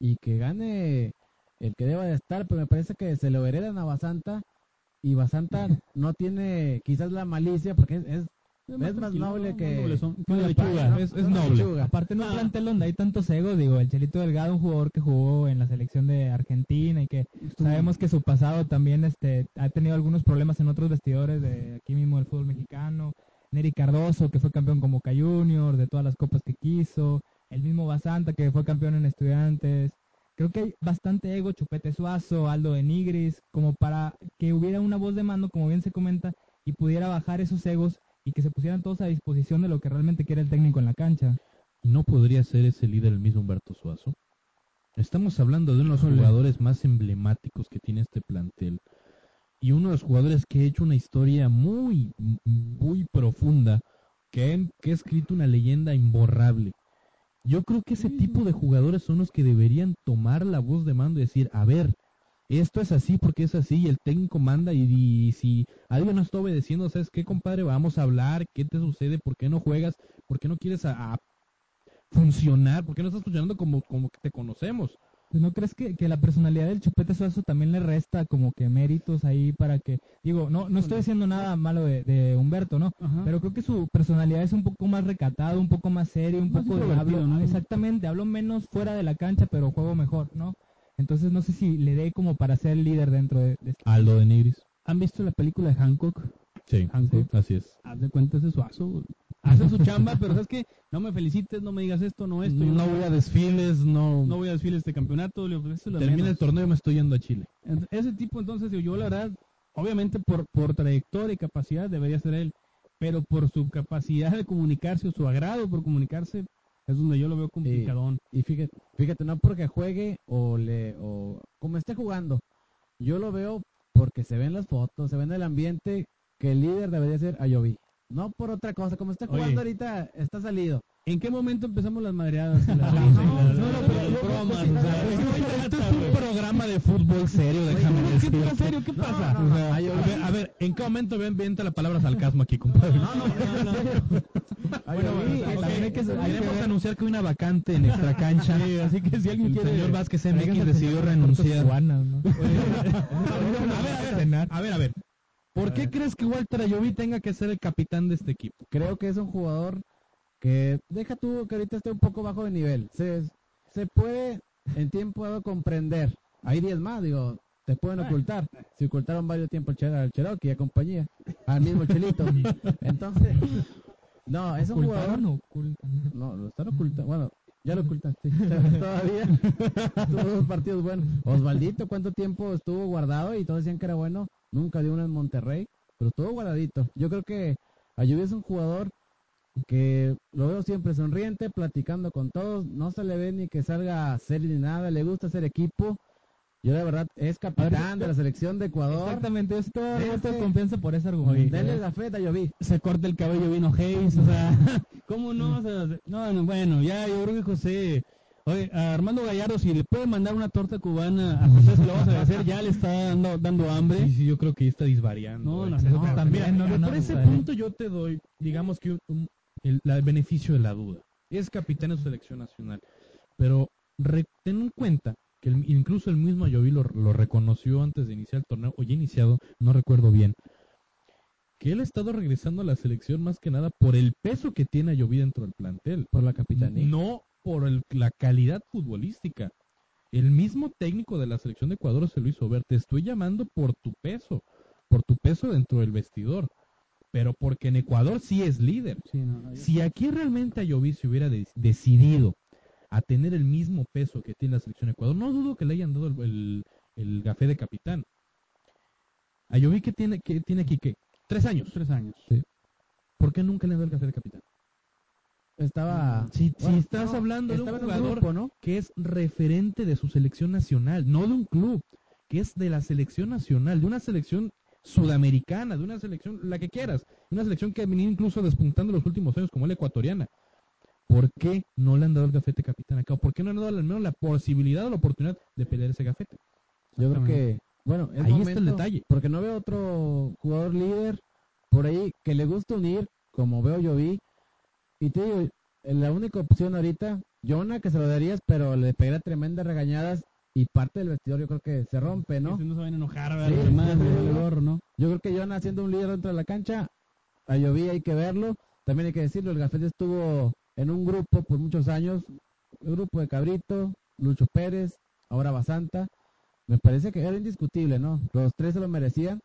[SPEAKER 5] y que gane el que deba de estar, pero me parece que se lo heredan a Basanta y Basanta [LAUGHS] no tiene quizás la malicia porque es, es, es más noble que,
[SPEAKER 2] una lechuga,
[SPEAKER 5] ¿no?
[SPEAKER 3] es- es
[SPEAKER 5] Una
[SPEAKER 3] noble.
[SPEAKER 5] lechuga.
[SPEAKER 4] Aparte en un plantel donde hay tantos egos, digo, el Chelito Delgado, un jugador que jugó en la selección de Argentina y que sabemos que su pasado también este ha tenido algunos problemas en otros vestidores de aquí mismo del fútbol mexicano. Neri Cardoso, que fue campeón con Boca Juniors, de todas las copas que quiso. El mismo Basanta, que fue campeón en Estudiantes. Creo que hay bastante ego, Chupete Suazo, Aldo de Nigris, como para que hubiera una voz de mando, como bien se comenta, y pudiera bajar esos egos y que se pusieran todos a disposición de lo que realmente quiere el técnico en la cancha.
[SPEAKER 3] ¿Y no podría ser ese líder el mismo Humberto Suazo? Estamos hablando de uno de los jugadores más emblemáticos que tiene este plantel. Y uno de los jugadores que ha hecho una historia muy, muy profunda, que que ha escrito una leyenda imborrable. Yo creo que ese tipo de jugadores son los que deberían tomar la voz de mando y decir, a ver, esto es así porque es así y el técnico manda y, y si alguien no está obedeciendo, ¿sabes qué, compadre? Vamos a hablar, ¿qué te sucede? ¿Por qué no juegas? ¿Por qué no quieres a, a funcionar? ¿Por qué no estás funcionando como, como que te conocemos?
[SPEAKER 4] Pues, ¿No crees que, que la personalidad del Chupete Suazo también le resta como que méritos ahí para que, digo, no no estoy diciendo nada malo de, de Humberto, ¿no?
[SPEAKER 2] Ajá.
[SPEAKER 4] Pero creo que su personalidad es un poco más recatado, un poco más serio, un
[SPEAKER 2] Más
[SPEAKER 4] poco de hablo,
[SPEAKER 2] ¿no?
[SPEAKER 4] exactamente, hablo menos fuera de la cancha, pero juego mejor, ¿no? Entonces no sé si le dé como para ser el líder dentro de, de este-
[SPEAKER 3] Aldo de Nigris.
[SPEAKER 2] ¿Han visto la película de Hancock?
[SPEAKER 3] Sí, así es.
[SPEAKER 2] Haz de cuenta ese suazo. Hace su chamba, [LAUGHS] pero ¿sabes qué? No me felicites, no me digas esto, no esto.
[SPEAKER 3] no voy a desfiles, no,
[SPEAKER 2] no voy a desfiles de este campeonato. le
[SPEAKER 3] termina
[SPEAKER 2] menos.
[SPEAKER 3] el torneo y me estoy yendo a Chile.
[SPEAKER 2] Ese tipo, entonces, yo la verdad, obviamente por, por trayectoria y capacidad debería ser él, pero por su capacidad de comunicarse o su agrado por comunicarse, es donde yo lo veo complicadón.
[SPEAKER 5] Y fíjate, fíjate, no porque juegue o le o como esté jugando. Yo lo veo porque se ven las fotos, se ve en el ambiente que el líder debería ser Ayoví. No por otra cosa, como está
[SPEAKER 2] Oye.
[SPEAKER 5] jugando ahorita, está salido.
[SPEAKER 2] ¿En qué momento empezamos las madreadas? [LAUGHS] las
[SPEAKER 5] No,
[SPEAKER 2] risas y
[SPEAKER 5] no,
[SPEAKER 2] las-
[SPEAKER 5] no,
[SPEAKER 2] las-
[SPEAKER 5] no,
[SPEAKER 2] las
[SPEAKER 5] no,
[SPEAKER 2] bromas,
[SPEAKER 5] no,
[SPEAKER 2] o sea,
[SPEAKER 5] no,
[SPEAKER 2] ¿de qué
[SPEAKER 5] no,
[SPEAKER 2] se
[SPEAKER 5] no,
[SPEAKER 2] trata,
[SPEAKER 3] Este es un programa de fútbol serio, déjame
[SPEAKER 2] ¿Qué
[SPEAKER 3] decirte.
[SPEAKER 2] pasa, serio? ¿Qué pasa?
[SPEAKER 3] O sea, a, ver, a ver, ¿en qué momento ven venta la palabra sarcasmo aquí, compadre?
[SPEAKER 2] No, no, no, no.
[SPEAKER 5] Ayoví,
[SPEAKER 2] bueno, o sea,
[SPEAKER 5] es-
[SPEAKER 4] también hay que- hay que
[SPEAKER 3] Queremos
[SPEAKER 4] ver-
[SPEAKER 3] anunciar que hay una vacante en extra cancha.
[SPEAKER 2] Sí, así que si alguien
[SPEAKER 3] El
[SPEAKER 2] quiere...
[SPEAKER 3] señor Vázquez MX decidió renunciar.
[SPEAKER 4] Tijuana, ¿no? [LAUGHS]
[SPEAKER 3] a ver, a ver, a ver, a ver. ¿Por qué crees que Walter Ayoví tenga que ser el capitán de este equipo?
[SPEAKER 5] creo que es un jugador que deja tú que ahorita esté un poco bajo de nivel. Se, se puede en tiempo dado comprender. Hay 10 más, digo, te pueden ocultar. Se ocultaron varios tiempos al Cher- al Cherokee y a compañía, al mismo Chelito. [LAUGHS] Entonces, no, es un jugador. No, lo están ocultando. Bueno, ya lo ocultan, sí. [LAUGHS] Todavía. Tuvo dos partidos buenos. Osvaldito, ¿cuánto tiempo estuvo guardado? Y todos decían que era bueno. Nunca dio uno en Monterrey, pero estuvo guardadito. Yo creo que Ayubi es un jugador que lo veo siempre sonriente, platicando con todos. No se le ve ni que salga a serie ni nada. Le gusta hacer equipo. Yo, la verdad, es capitán de la selección de Ecuador.
[SPEAKER 4] Exactamente, yo
[SPEAKER 5] Dense-
[SPEAKER 4] voto de confianza por ese argumento.
[SPEAKER 5] Denle la fe a Ayubi.
[SPEAKER 2] se corta el cabello vino Hayes, o sea, [LAUGHS] ¿cómo no? O sea, no, no, bueno, ya yo creo que José, oye, a Armando Gallardo, si le puede mandar una torta cubana a José, se lo vamos a agradecer, ya le está dando, dando hambre.
[SPEAKER 3] Sí, sí, yo creo que está disvariando.
[SPEAKER 2] No,
[SPEAKER 3] eh.
[SPEAKER 2] no, no,
[SPEAKER 3] Pero
[SPEAKER 4] también, no, no,
[SPEAKER 3] por ese
[SPEAKER 4] vale.
[SPEAKER 3] punto yo te doy, digamos que un- el, beneficio de la duda. Es capitán de su selección nacional. Pero re- ten en cuenta que el- incluso el mismo Ayoví lo, lo reconoció antes de iniciar el torneo, o ya iniciado, no recuerdo bien, que él ha estado regresando a la selección más que nada por el peso que tiene Ayoví dentro del plantel.
[SPEAKER 5] Por la capitanía.
[SPEAKER 3] No por el- la calidad futbolística. El mismo técnico de la selección de Ecuador se lo hizo ver. Te estoy llamando por tu peso, por tu peso dentro del vestidor. Pero porque en Ecuador sí es líder.
[SPEAKER 2] Sí, no, no,
[SPEAKER 3] Si aquí realmente Ayoví se hubiera de- decidido a tener el mismo peso que tiene la selección de Ecuador, no dudo que le hayan dado el, el, el gafé de capitán. Ayoví que tiene, que tiene aquí, ¿qué? Tres años.
[SPEAKER 2] tres años.
[SPEAKER 3] ¿Por qué nunca le han dado el gafé de capitán?
[SPEAKER 5] Estaba.
[SPEAKER 3] Si, estás
[SPEAKER 5] no,
[SPEAKER 3] hablando de un jugador
[SPEAKER 5] grupo, ¿no?
[SPEAKER 3] que es referente de su selección nacional, no de un club, que es de la selección nacional, de una selección sudamericana, de una selección, la que quieras, una selección que ha venido incluso despuntando los últimos años como la ecuatoriana. ¿Por qué no le han dado el gafete capitán acá? ¿Por qué no le han dado al menos la posibilidad o la oportunidad de pelear ese gafete?
[SPEAKER 5] Yo creo que, bueno, es
[SPEAKER 3] Ahí está el detalle.
[SPEAKER 5] Porque no veo otro jugador líder por ahí que le gusta unir, como veo yo vi. Y te digo, eh, la única opción ahorita, Jonah, que se lo darías, pero le pegaría tremendas regañadas y parte del vestidor yo creo que se rompe, ¿no?
[SPEAKER 2] Que no se van a enojar, ¿verdad?
[SPEAKER 5] Sí,
[SPEAKER 2] Los demás,
[SPEAKER 5] sí, sí,
[SPEAKER 2] ¿verdad?
[SPEAKER 5] sí.
[SPEAKER 2] El gorro, ¿no?
[SPEAKER 5] Yo creo que Jonah siendo un líder dentro de la cancha, a Lloví hay que verlo. También hay que decirlo, el Gafete estuvo en un grupo por muchos años, el grupo de Cabrito, Lucho Pérez, ahora Basanta. Me parece que era indiscutible, ¿no? Los tres se lo merecían,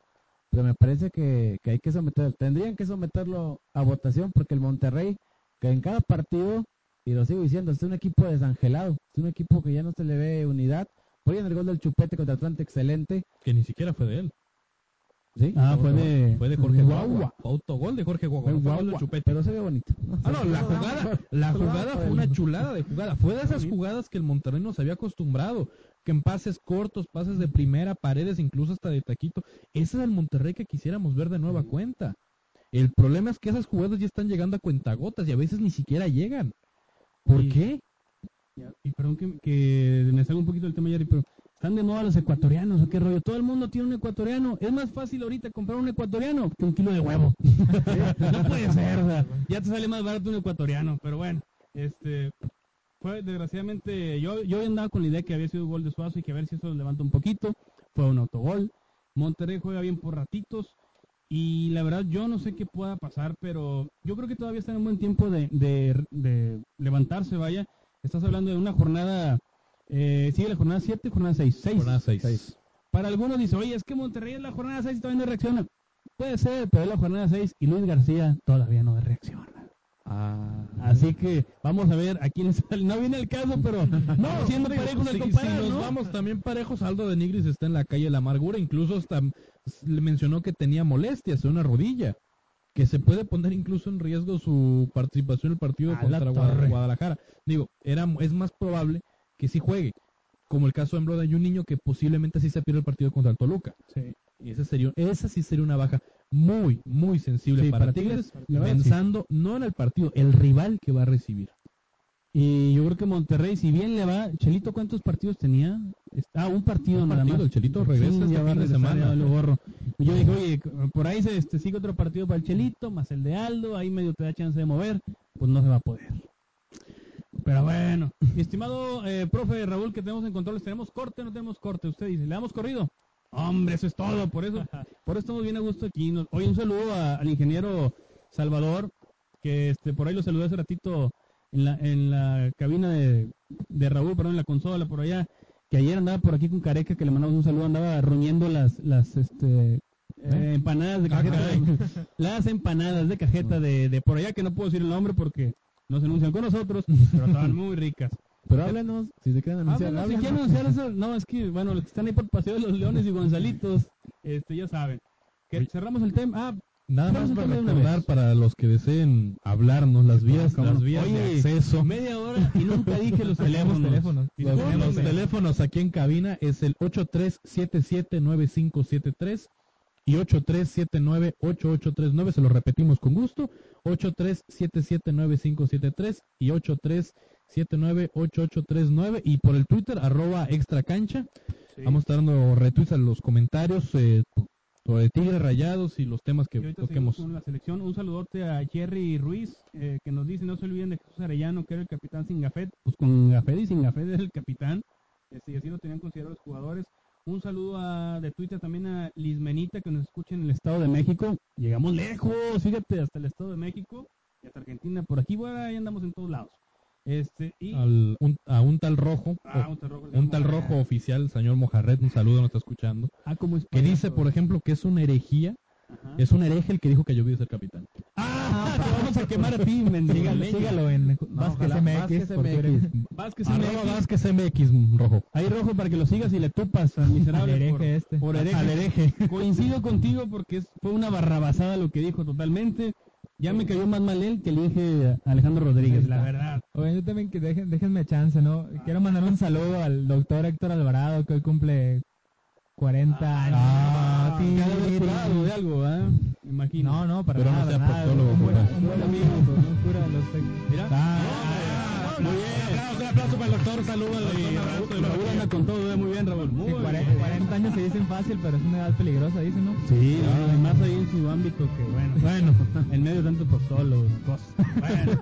[SPEAKER 5] pero me parece que, que hay que someter, tendrían que someterlo a votación porque el Monterrey, que en cada partido, y lo sigo diciendo, es un equipo desangelado, es un equipo que ya no se le ve unidad. Por ahí en el gol del Chupete contra Atlante, excelente.
[SPEAKER 3] Que ni siquiera fue de él.
[SPEAKER 5] ¿sí?
[SPEAKER 2] Ah, fue de...
[SPEAKER 3] Fue de Jorge
[SPEAKER 2] Guagua.
[SPEAKER 3] Autogol de Jorge Guagua.
[SPEAKER 5] Fue
[SPEAKER 3] no
[SPEAKER 5] guagua,
[SPEAKER 3] Chupete.
[SPEAKER 5] pero se ve bonito.
[SPEAKER 3] Ah, no, la jugada, la jugada fue una chulada de jugada. Fue de esas jugadas que el Monterrey nos había acostumbrado. Que en pases cortos, pases de primera, paredes, incluso hasta de taquito. Ese es el Monterrey que quisiéramos ver de nueva cuenta. El problema es que esas jugadas ya están llegando a cuentagotas y a veces ni siquiera llegan. ¿Por
[SPEAKER 2] Sí.
[SPEAKER 3] qué?
[SPEAKER 2] Y perdón que, que me salga un poquito del tema, Yari, pero están de moda los ecuatorianos, ¿o qué rollo? Todo el mundo tiene un ecuatoriano. Es más fácil ahorita comprar un ecuatoriano que un kilo de huevo. [LAUGHS] no puede ser, o sea, ya te sale más barato un ecuatoriano, pero bueno, este... fue desgraciadamente, yo, yo andaba con la idea que había sido gol de Suazo y que a ver si eso lo levanta un poquito. Fue un autogol. Monterrey juega bien por ratitos. Y la verdad, yo no sé qué pueda pasar, pero yo creo que todavía está en un buen tiempo de, de- de levantarse, vaya. Estás hablando de una jornada, eh, sigue la jornada 7, jornada 6. 6.
[SPEAKER 3] Jornada 6.
[SPEAKER 2] Para algunos dice, oye, es que Monterrey es la jornada 6 y todavía no reacciona. Puede ser, pero es la jornada 6 y Luis García todavía no reacciona.
[SPEAKER 3] Ah,
[SPEAKER 2] Así que vamos a ver a quién [LAUGHS] sale. No viene el caso, pero no, siendo parejos
[SPEAKER 3] si,
[SPEAKER 2] comparar,
[SPEAKER 3] si nos
[SPEAKER 2] ¿no?
[SPEAKER 3] vamos también parejos, Aldo de Nigris está en la calle de la amargura, incluso hasta le mencionó que tenía molestias en una rodilla, que se puede poner incluso en riesgo su participación en el partido
[SPEAKER 2] A
[SPEAKER 3] contra. Guadalajara. Digo, era es más probable que sí juegue, como el caso de Embroda y un niño que posiblemente sí se pierde el partido contra el Toluca.
[SPEAKER 2] Sí.
[SPEAKER 3] Y esa sería, esa sí sería una baja muy, muy sensible
[SPEAKER 2] Sí,
[SPEAKER 3] para,
[SPEAKER 2] para
[SPEAKER 3] Tigres,
[SPEAKER 2] sí.
[SPEAKER 3] pensando no en el partido, el rival que va a recibir.
[SPEAKER 2] Y yo creo que Monterrey, si bien le va, Chelito, ¿cuántos partidos tenía? Ah, un partido
[SPEAKER 3] Un
[SPEAKER 2] nada
[SPEAKER 3] partido,
[SPEAKER 2] más.
[SPEAKER 3] el Chelito regresa
[SPEAKER 2] Sí,
[SPEAKER 3] este
[SPEAKER 2] ya va a
[SPEAKER 3] fin de
[SPEAKER 2] regresar,
[SPEAKER 3] semana.
[SPEAKER 2] ya lo borro. Y Yo dije, oye, por ahí se este, sigue otro partido para el Chelito, más el de Aldo, ahí medio te da chance de mover, pues no se va a poder. Pero bueno, mi estimado eh, profe Raúl, que tenemos en controles, ¿tenemos corte o no tenemos corte? Usted dice, ¿le damos corrido? Hombre, eso es todo, por eso, por eso estamos bien a gusto aquí. Oye, un saludo a- al ingeniero Salvador, que este, por ahí lo saludé hace ratito en la, en la cabina de, de Raúl, perdón, en la consola por allá, que ayer andaba por aquí con Careca, que le mandamos un saludo, andaba ruñendo las, las, este, eh, empanadas de cajeta, [LAUGHS] las empanadas de cajeta de, de por allá, que no puedo decir el nombre porque no se anuncian con nosotros, pero estaban muy ricas.
[SPEAKER 5] Pero háblenos, si se quieren anunciar,
[SPEAKER 2] si quieren anunciar eso, no, es que, bueno, los que están ahí por Paseo de los Leones y Gonzalitos, este, ya saben. Que cerramos el tema. Ah,
[SPEAKER 3] Nada más para
[SPEAKER 2] de
[SPEAKER 3] recordar para los que deseen hablarnos las vías,
[SPEAKER 2] ¿cómo
[SPEAKER 3] las
[SPEAKER 2] no?
[SPEAKER 3] vías de
[SPEAKER 2] Oye,
[SPEAKER 3] acceso.
[SPEAKER 2] media hora y nunca dije los [LAUGHS] teléfonos.
[SPEAKER 4] teléfonos.
[SPEAKER 3] Los, teléfonos aquí en cabina es el 83779573 y 83798839, se lo repetimos con gusto, 83779573 y 83798839 y por el Twitter arroba extra cancha.
[SPEAKER 2] Sí.
[SPEAKER 3] Vamos a estar dando retweets a los comentarios eh, sobre Tigres Rayados y los temas que toquemos.
[SPEAKER 2] con la selección. Un saludote a Jerry Ruiz, eh, que nos dice, no se olviden de Jesús Arellano, que era el capitán sin gafet. Pues con gafet y sin gafet era el capitán. Este, y así lo tenían considerado los jugadores. Un saludo a, de Twitter también a Lismenita, que nos escucha en el Estado de México. Llegamos lejos, fíjate, hasta el Estado de México y hasta Argentina. Por aquí, bueno, ahí andamos en todos lados. Este, y...
[SPEAKER 3] Al- un- a un tal rojo,
[SPEAKER 2] Ah, un tal rojo,
[SPEAKER 3] un tal rojo oficial, el señor Mojarret, un saludo, nos está escuchando.
[SPEAKER 2] Ah, como es
[SPEAKER 3] Que dice, por ejemplo, que es una herejía,
[SPEAKER 2] Ajá.
[SPEAKER 3] es un hereje el que dijo que yo voy a ser capitán.
[SPEAKER 2] Ah, [LAUGHS] te vamos a quemar a ti, [LAUGHS]
[SPEAKER 4] Sígalo, sígalo en MX,
[SPEAKER 5] Vázquez MX.
[SPEAKER 2] Vázquez MX.
[SPEAKER 3] Vázquez MX, rojo.
[SPEAKER 2] Ahí rojo para que lo sigas y le tupas al miserable
[SPEAKER 4] Al hereje
[SPEAKER 2] por,
[SPEAKER 4] este.
[SPEAKER 2] por hereje.
[SPEAKER 3] Al hereje.
[SPEAKER 2] Coincido contigo porque es- fue una barrabasada lo que dijo totalmente. Ya me cayó más mal él que el Inge Alejandro Rodríguez, la verdad.
[SPEAKER 4] Oye, yo también que dejen, déjenme chance, ¿no? Quiero mandar un saludo al doctor Héctor Alvarado, que hoy cumple 40 años.
[SPEAKER 3] Ah,
[SPEAKER 2] Ya debe haber curado de algo, ¿ah? Me imagino.
[SPEAKER 4] No, no, para
[SPEAKER 3] Pero no
[SPEAKER 4] nada,
[SPEAKER 3] sea
[SPEAKER 4] para nada.
[SPEAKER 3] proctólogo,
[SPEAKER 4] Un buen, un buen amigo, no cura los
[SPEAKER 2] Mira.
[SPEAKER 3] Ah,
[SPEAKER 2] muy bien.
[SPEAKER 3] Un aplauso para el doctor, saludo al doctor.
[SPEAKER 2] Anda con todo, ¿eh? muy bien, Raúl. Muy
[SPEAKER 4] Sí,
[SPEAKER 2] bien.
[SPEAKER 4] 40, 40 años se dicen fácil, pero es una edad peligrosa, dicen, ¿no?
[SPEAKER 2] Sí, no, además ahí en su ámbito que bueno, bueno, en medio de tanto proctólogo, cosas. Bueno,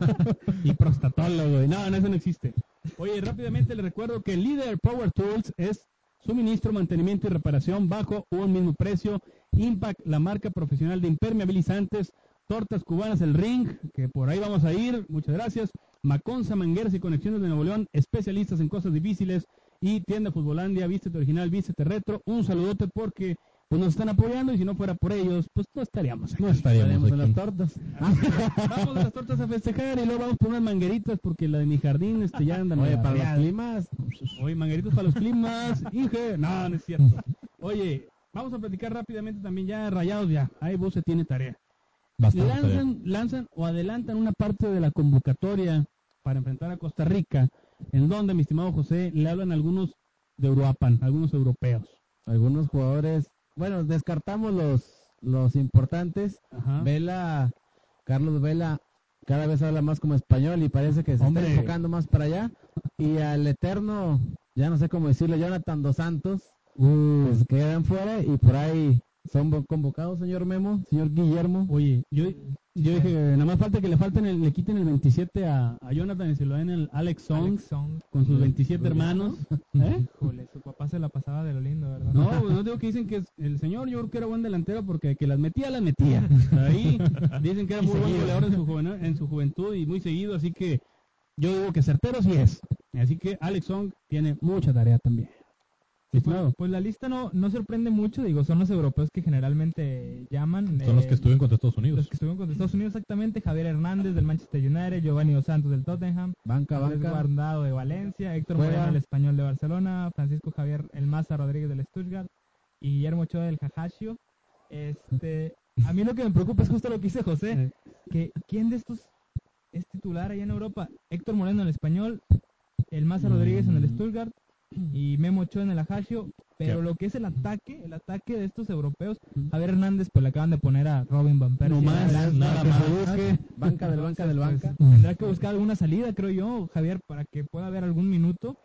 [SPEAKER 2] y prostatólogo, y no, no, eso no existe. Oye, rápidamente le recuerdo que el líder Power Tools es suministro, mantenimiento y reparación bajo un mismo precio. Impact, la marca profesional de impermeabilizantes, tortas cubanas, el ring, que por ahí vamos a ir, muchas gracias. Maconza, Mangueras y Conexiones de Nuevo León, especialistas en cosas difíciles. Y tienda Futbolandia, vístete original, vístete retro. Un saludote porque pues, nos están apoyando y si no fuera por ellos, pues no estaríamos aquí.
[SPEAKER 3] No estaríamos
[SPEAKER 5] Estaremos en las tortas. [LAUGHS]
[SPEAKER 2] vamos a las tortas a festejar y luego vamos por unas mangueritas porque la de mi jardín este, ya andan
[SPEAKER 5] Oye, para los climas,
[SPEAKER 2] Oye, mangueritos para los climas, [LAUGHS] Inge. No, no es cierto. Oye, vamos a platicar rápidamente también ya rayados ya. Ahí vos se tiene tarea.
[SPEAKER 3] Bastante.
[SPEAKER 2] Lanzan, lanzan o adelantan una parte de la convocatoria para enfrentar a Costa Rica, en donde, mi estimado José, le hablan algunos de Uruapan, algunos europeos.
[SPEAKER 5] algunos jugadores, bueno, descartamos los, los importantes.
[SPEAKER 2] Ajá.
[SPEAKER 5] Vela, Carlos Vela, cada vez habla más como español y parece que se
[SPEAKER 2] Hombre.
[SPEAKER 5] está enfocando más para allá. Y al eterno, ya no sé cómo decirlo, Jonathan Dos Santos, pues quedan fuera y por ahí son convocados, señor Memo, señor Guillermo.
[SPEAKER 2] Oye, yo, yo dije, nada más falta que le falten el- le quiten el 27 a, a Jonathan y se lo den al Alex Song
[SPEAKER 4] Alex Song.
[SPEAKER 2] con sus 27 hermanos. [LAUGHS] ¿Eh?
[SPEAKER 4] Híjole, su papá se la pasaba de lo lindo, ¿verdad?
[SPEAKER 2] No, pues no digo que dicen que es- el señor yo creo que era buen delantero porque que las metía, las metía. Ahí dicen que era
[SPEAKER 4] Y
[SPEAKER 2] muy buen goleador en su, juven- en su juventud y muy seguido, así que yo digo que certero sí es. Así que Alex Song tiene mucha tarea también.
[SPEAKER 4] Pues la lista no, no sorprende mucho, digo, son los europeos que generalmente llaman.
[SPEAKER 3] Son los
[SPEAKER 4] eh,
[SPEAKER 3] que estuvieron contra Estados Unidos.
[SPEAKER 4] Los que estuvieron contra Estados Unidos exactamente, Javier Hernández del Manchester United, Giovanni Dos Santos del Tottenham,
[SPEAKER 5] Banca,
[SPEAKER 4] Andrés
[SPEAKER 5] banca.
[SPEAKER 4] Guardado de Valencia, Héctor. Moreno el Español de Barcelona, Francisco Javier El Maza Rodríguez del Stuttgart y Guillermo Ochoa del Jajaccio. Este, a mí lo que me preocupa es justo lo que dice José, que quién de estos es titular allá en Europa, Héctor Moreno en el Español, El Maza Rodríguez en el Stuttgart y Memo Ochoa en el Ajaccio, pero
[SPEAKER 3] ¿Qué?
[SPEAKER 4] lo que es el ataque, el ataque de estos europeos, Javier Hernández pues le acaban de poner a Robin Van Persie.
[SPEAKER 2] No más, nada
[SPEAKER 5] que
[SPEAKER 2] más.
[SPEAKER 5] se busque. Banca del banca del banca.
[SPEAKER 4] pues, tendrá que buscar alguna salida, creo yo, Javier, para que pueda haber algún minuto.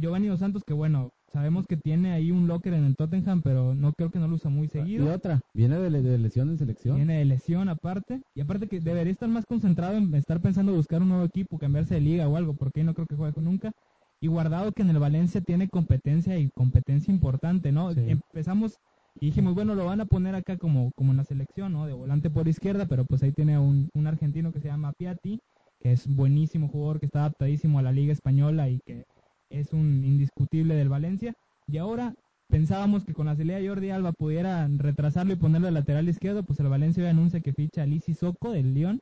[SPEAKER 4] Giovanni Dos Santos, que bueno, sabemos que tiene ahí un locker en el Tottenham, pero no creo que no lo usa muy
[SPEAKER 5] Y
[SPEAKER 4] seguido.
[SPEAKER 5] otra, viene de, le- de lesión en selección.
[SPEAKER 4] Tiene de lesión aparte. Y aparte que debería estar más concentrado en estar pensando buscar un nuevo equipo, cambiarse de liga o algo, porque ahí no creo que juegue nunca. Y guardado que en el Valencia tiene competencia y competencia importante, ¿no?
[SPEAKER 2] Sí.
[SPEAKER 4] Empezamos y dijimos, bueno, lo van a poner acá como, como en la selección, ¿no? De volante por izquierda, pero pues ahí tiene un, un argentino que se llama Piatti, que es buenísimo jugador, que está adaptadísimo a la liga española y que es un indiscutible del Valencia. Y ahora pensábamos que con la salida de Jordi Alba pudieran retrasarlo y ponerlo de lateral izquierdo, pues el Valencia hoy anuncia que ficha a Lisi Soco del Lyon,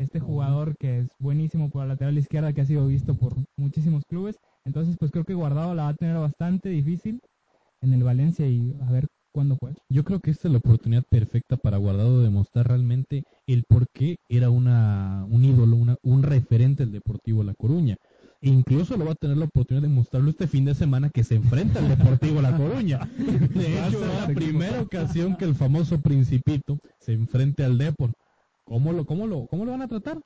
[SPEAKER 4] este jugador que es buenísimo por la lateral izquierda que ha sido visto por muchísimos clubes. Entonces, pues creo que Guardado la va a tener bastante difícil en el Valencia y a ver cuándo juega.
[SPEAKER 3] Yo creo que esta es la oportunidad perfecta para Guardado de demostrar realmente el por qué era una, un ídolo, una- un referente del Deportivo La Coruña. E incluso lo va a tener la oportunidad de mostrarlo este fin de semana que se enfrenta al Deportivo La Coruña. [LAUGHS] De hecho,
[SPEAKER 2] ser
[SPEAKER 3] la
[SPEAKER 2] la
[SPEAKER 3] primera ocasión que el famoso Principito se enfrente al Depor. ¿Cómo lo, cómo lo, cómo lo van a tratar?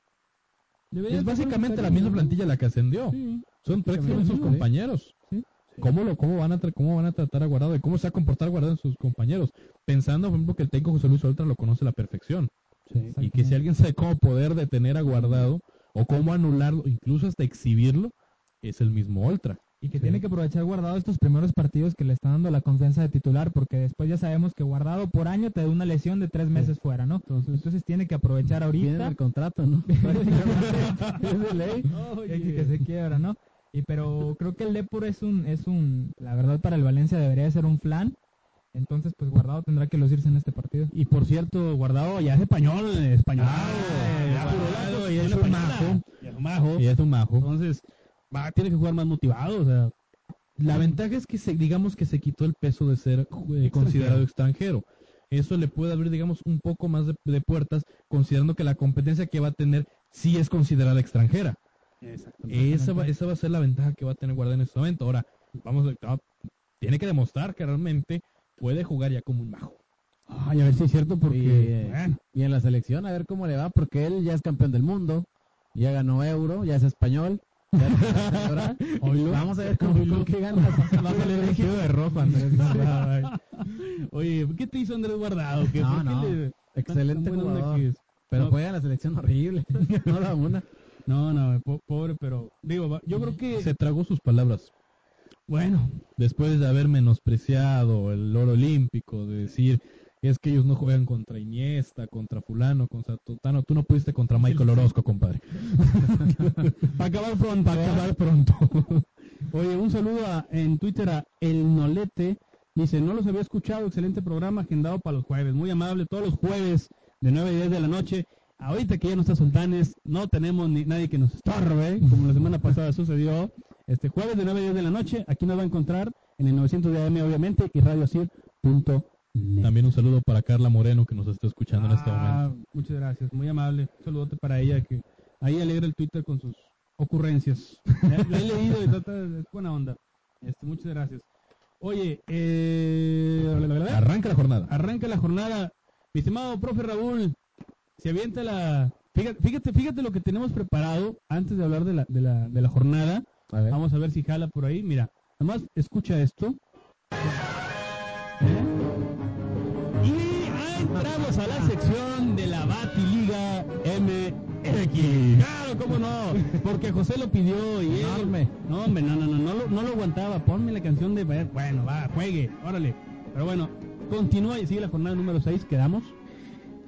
[SPEAKER 2] Debería
[SPEAKER 3] Es básicamente la misma plantilla la que ascendió.
[SPEAKER 2] Sí.
[SPEAKER 3] Son prácticamente sus
[SPEAKER 5] Sí.
[SPEAKER 3] compañeros.
[SPEAKER 4] Sí.
[SPEAKER 3] ¿Cómo, lo, cómo, van a tra- ¿Cómo van a tratar a Guardado y cómo se va a comportar Guardado en sus compañeros? Pensando, por ejemplo, que el técnico José Luis Oltra lo conoce a la perfección. Y que si alguien sabe cómo poder detener a Guardado o cómo anularlo, incluso hasta exhibirlo, es el mismo Oltra.
[SPEAKER 4] Y que tiene que aprovechar Guardado estos primeros partidos que le están dando la confianza de titular, porque después ya sabemos que Guardado por año te da una lesión de tres meses fuera, ¿no? Entonces, tiene que aprovechar ahorita.
[SPEAKER 5] el contrato, ¿no? [LAUGHS] es de ley.
[SPEAKER 4] que, que se quiebra, ¿no? Y pero creo que el Depor es un, es un, la verdad para el Valencia debería ser un flan. Entonces, pues Guardado tendrá que lucirse en este partido.
[SPEAKER 2] Y por cierto, guardado ya es español, español.
[SPEAKER 3] Ah, y es
[SPEAKER 2] ya es un majo.
[SPEAKER 3] Y es un majo.
[SPEAKER 2] Entonces, va, tiene que jugar más motivado, o sea,
[SPEAKER 3] La ventaja es que se, digamos que se quitó el peso de ser eh, considerado extranjero. Eso le puede abrir, digamos, un poco más de, de puertas, considerando que la competencia que va a tener sí es considerada extranjera. Esa va, esa va a ser la ventaja que va a tener Guardado en este momento. Ahora, vamos, a- ah, tiene que demostrar que realmente puede jugar ya como un majo.
[SPEAKER 2] Ay, a ver si es cierto, porque,
[SPEAKER 5] Y,
[SPEAKER 2] bueno,
[SPEAKER 5] y en la selección, a ver cómo le va, porque él ya es campeón del mundo, ya ganó euro, ya es español. [LAUGHS] Vamos a ver cómo, cómo que gana.
[SPEAKER 4] Va a salir vestido de rojo, Andrés.
[SPEAKER 2] oye, ¿qué te hizo Andrés Guardado? ¿Qué,
[SPEAKER 5] No,
[SPEAKER 2] qué
[SPEAKER 5] no,
[SPEAKER 2] le-
[SPEAKER 5] excelente jugador.
[SPEAKER 2] que?
[SPEAKER 5] Pero
[SPEAKER 2] No.
[SPEAKER 5] juega la selección horrible. [LAUGHS] No da una.
[SPEAKER 2] No, no, po- pobre, pero digo, yo creo que,
[SPEAKER 3] Se tragó sus palabras.
[SPEAKER 2] bueno,
[SPEAKER 3] Después de haber menospreciado el oro olímpico, de decir, es que ellos no juegan contra Iniesta, contra fulano, contra Totano, tú no pudiste contra Michael Orozco, compadre. [LAUGHS]
[SPEAKER 2] para acabar pronto, para acabar pronto. [LAUGHS] Oye, un saludo a- en Twitter a El Nolete. Dice, no los había escuchado, excelente programa agendado para los jueves. Muy amable, todos los jueves de 9 y 10 de la noche. Ahorita que ya no está Sultanes, no tenemos ni nadie que nos estorbe, como la semana pasada sucedió. Este jueves de 9 y 10 de la noche, aquí nos va a encontrar en el 900 de AM, obviamente, y radiosir.net.
[SPEAKER 3] También un saludo para Carla Moreno, que nos está escuchando en este
[SPEAKER 2] Ah,
[SPEAKER 3] momento.
[SPEAKER 2] Muchas gracias, muy amable. Un saludote para ella que ahí alegra el Twitter con sus ocurrencias. [LAUGHS] La, la he leído y trata de buena onda. Este, muchas gracias. Oye, eh, bla, bla.
[SPEAKER 3] Arranca la jornada.
[SPEAKER 2] arranca la jornada. Mi estimado profe Raúl, se avienta la... Fíjate, fíjate, fíjate lo que tenemos preparado antes de hablar de la, de la, de la jornada.
[SPEAKER 5] A.
[SPEAKER 2] Vamos a ver si jala por ahí. Mira, nomás escucha esto. Entramos a la sección de la Batiliga MX. Claro, cómo no, porque José lo pidió y él.
[SPEAKER 5] Enorme.
[SPEAKER 2] No, hombre, no, no, no, no, lo, no lo aguantaba. Ponme la canción de. Bueno, va, juegue, órale. Pero bueno, continúa y sigue la jornada número 6. Quedamos.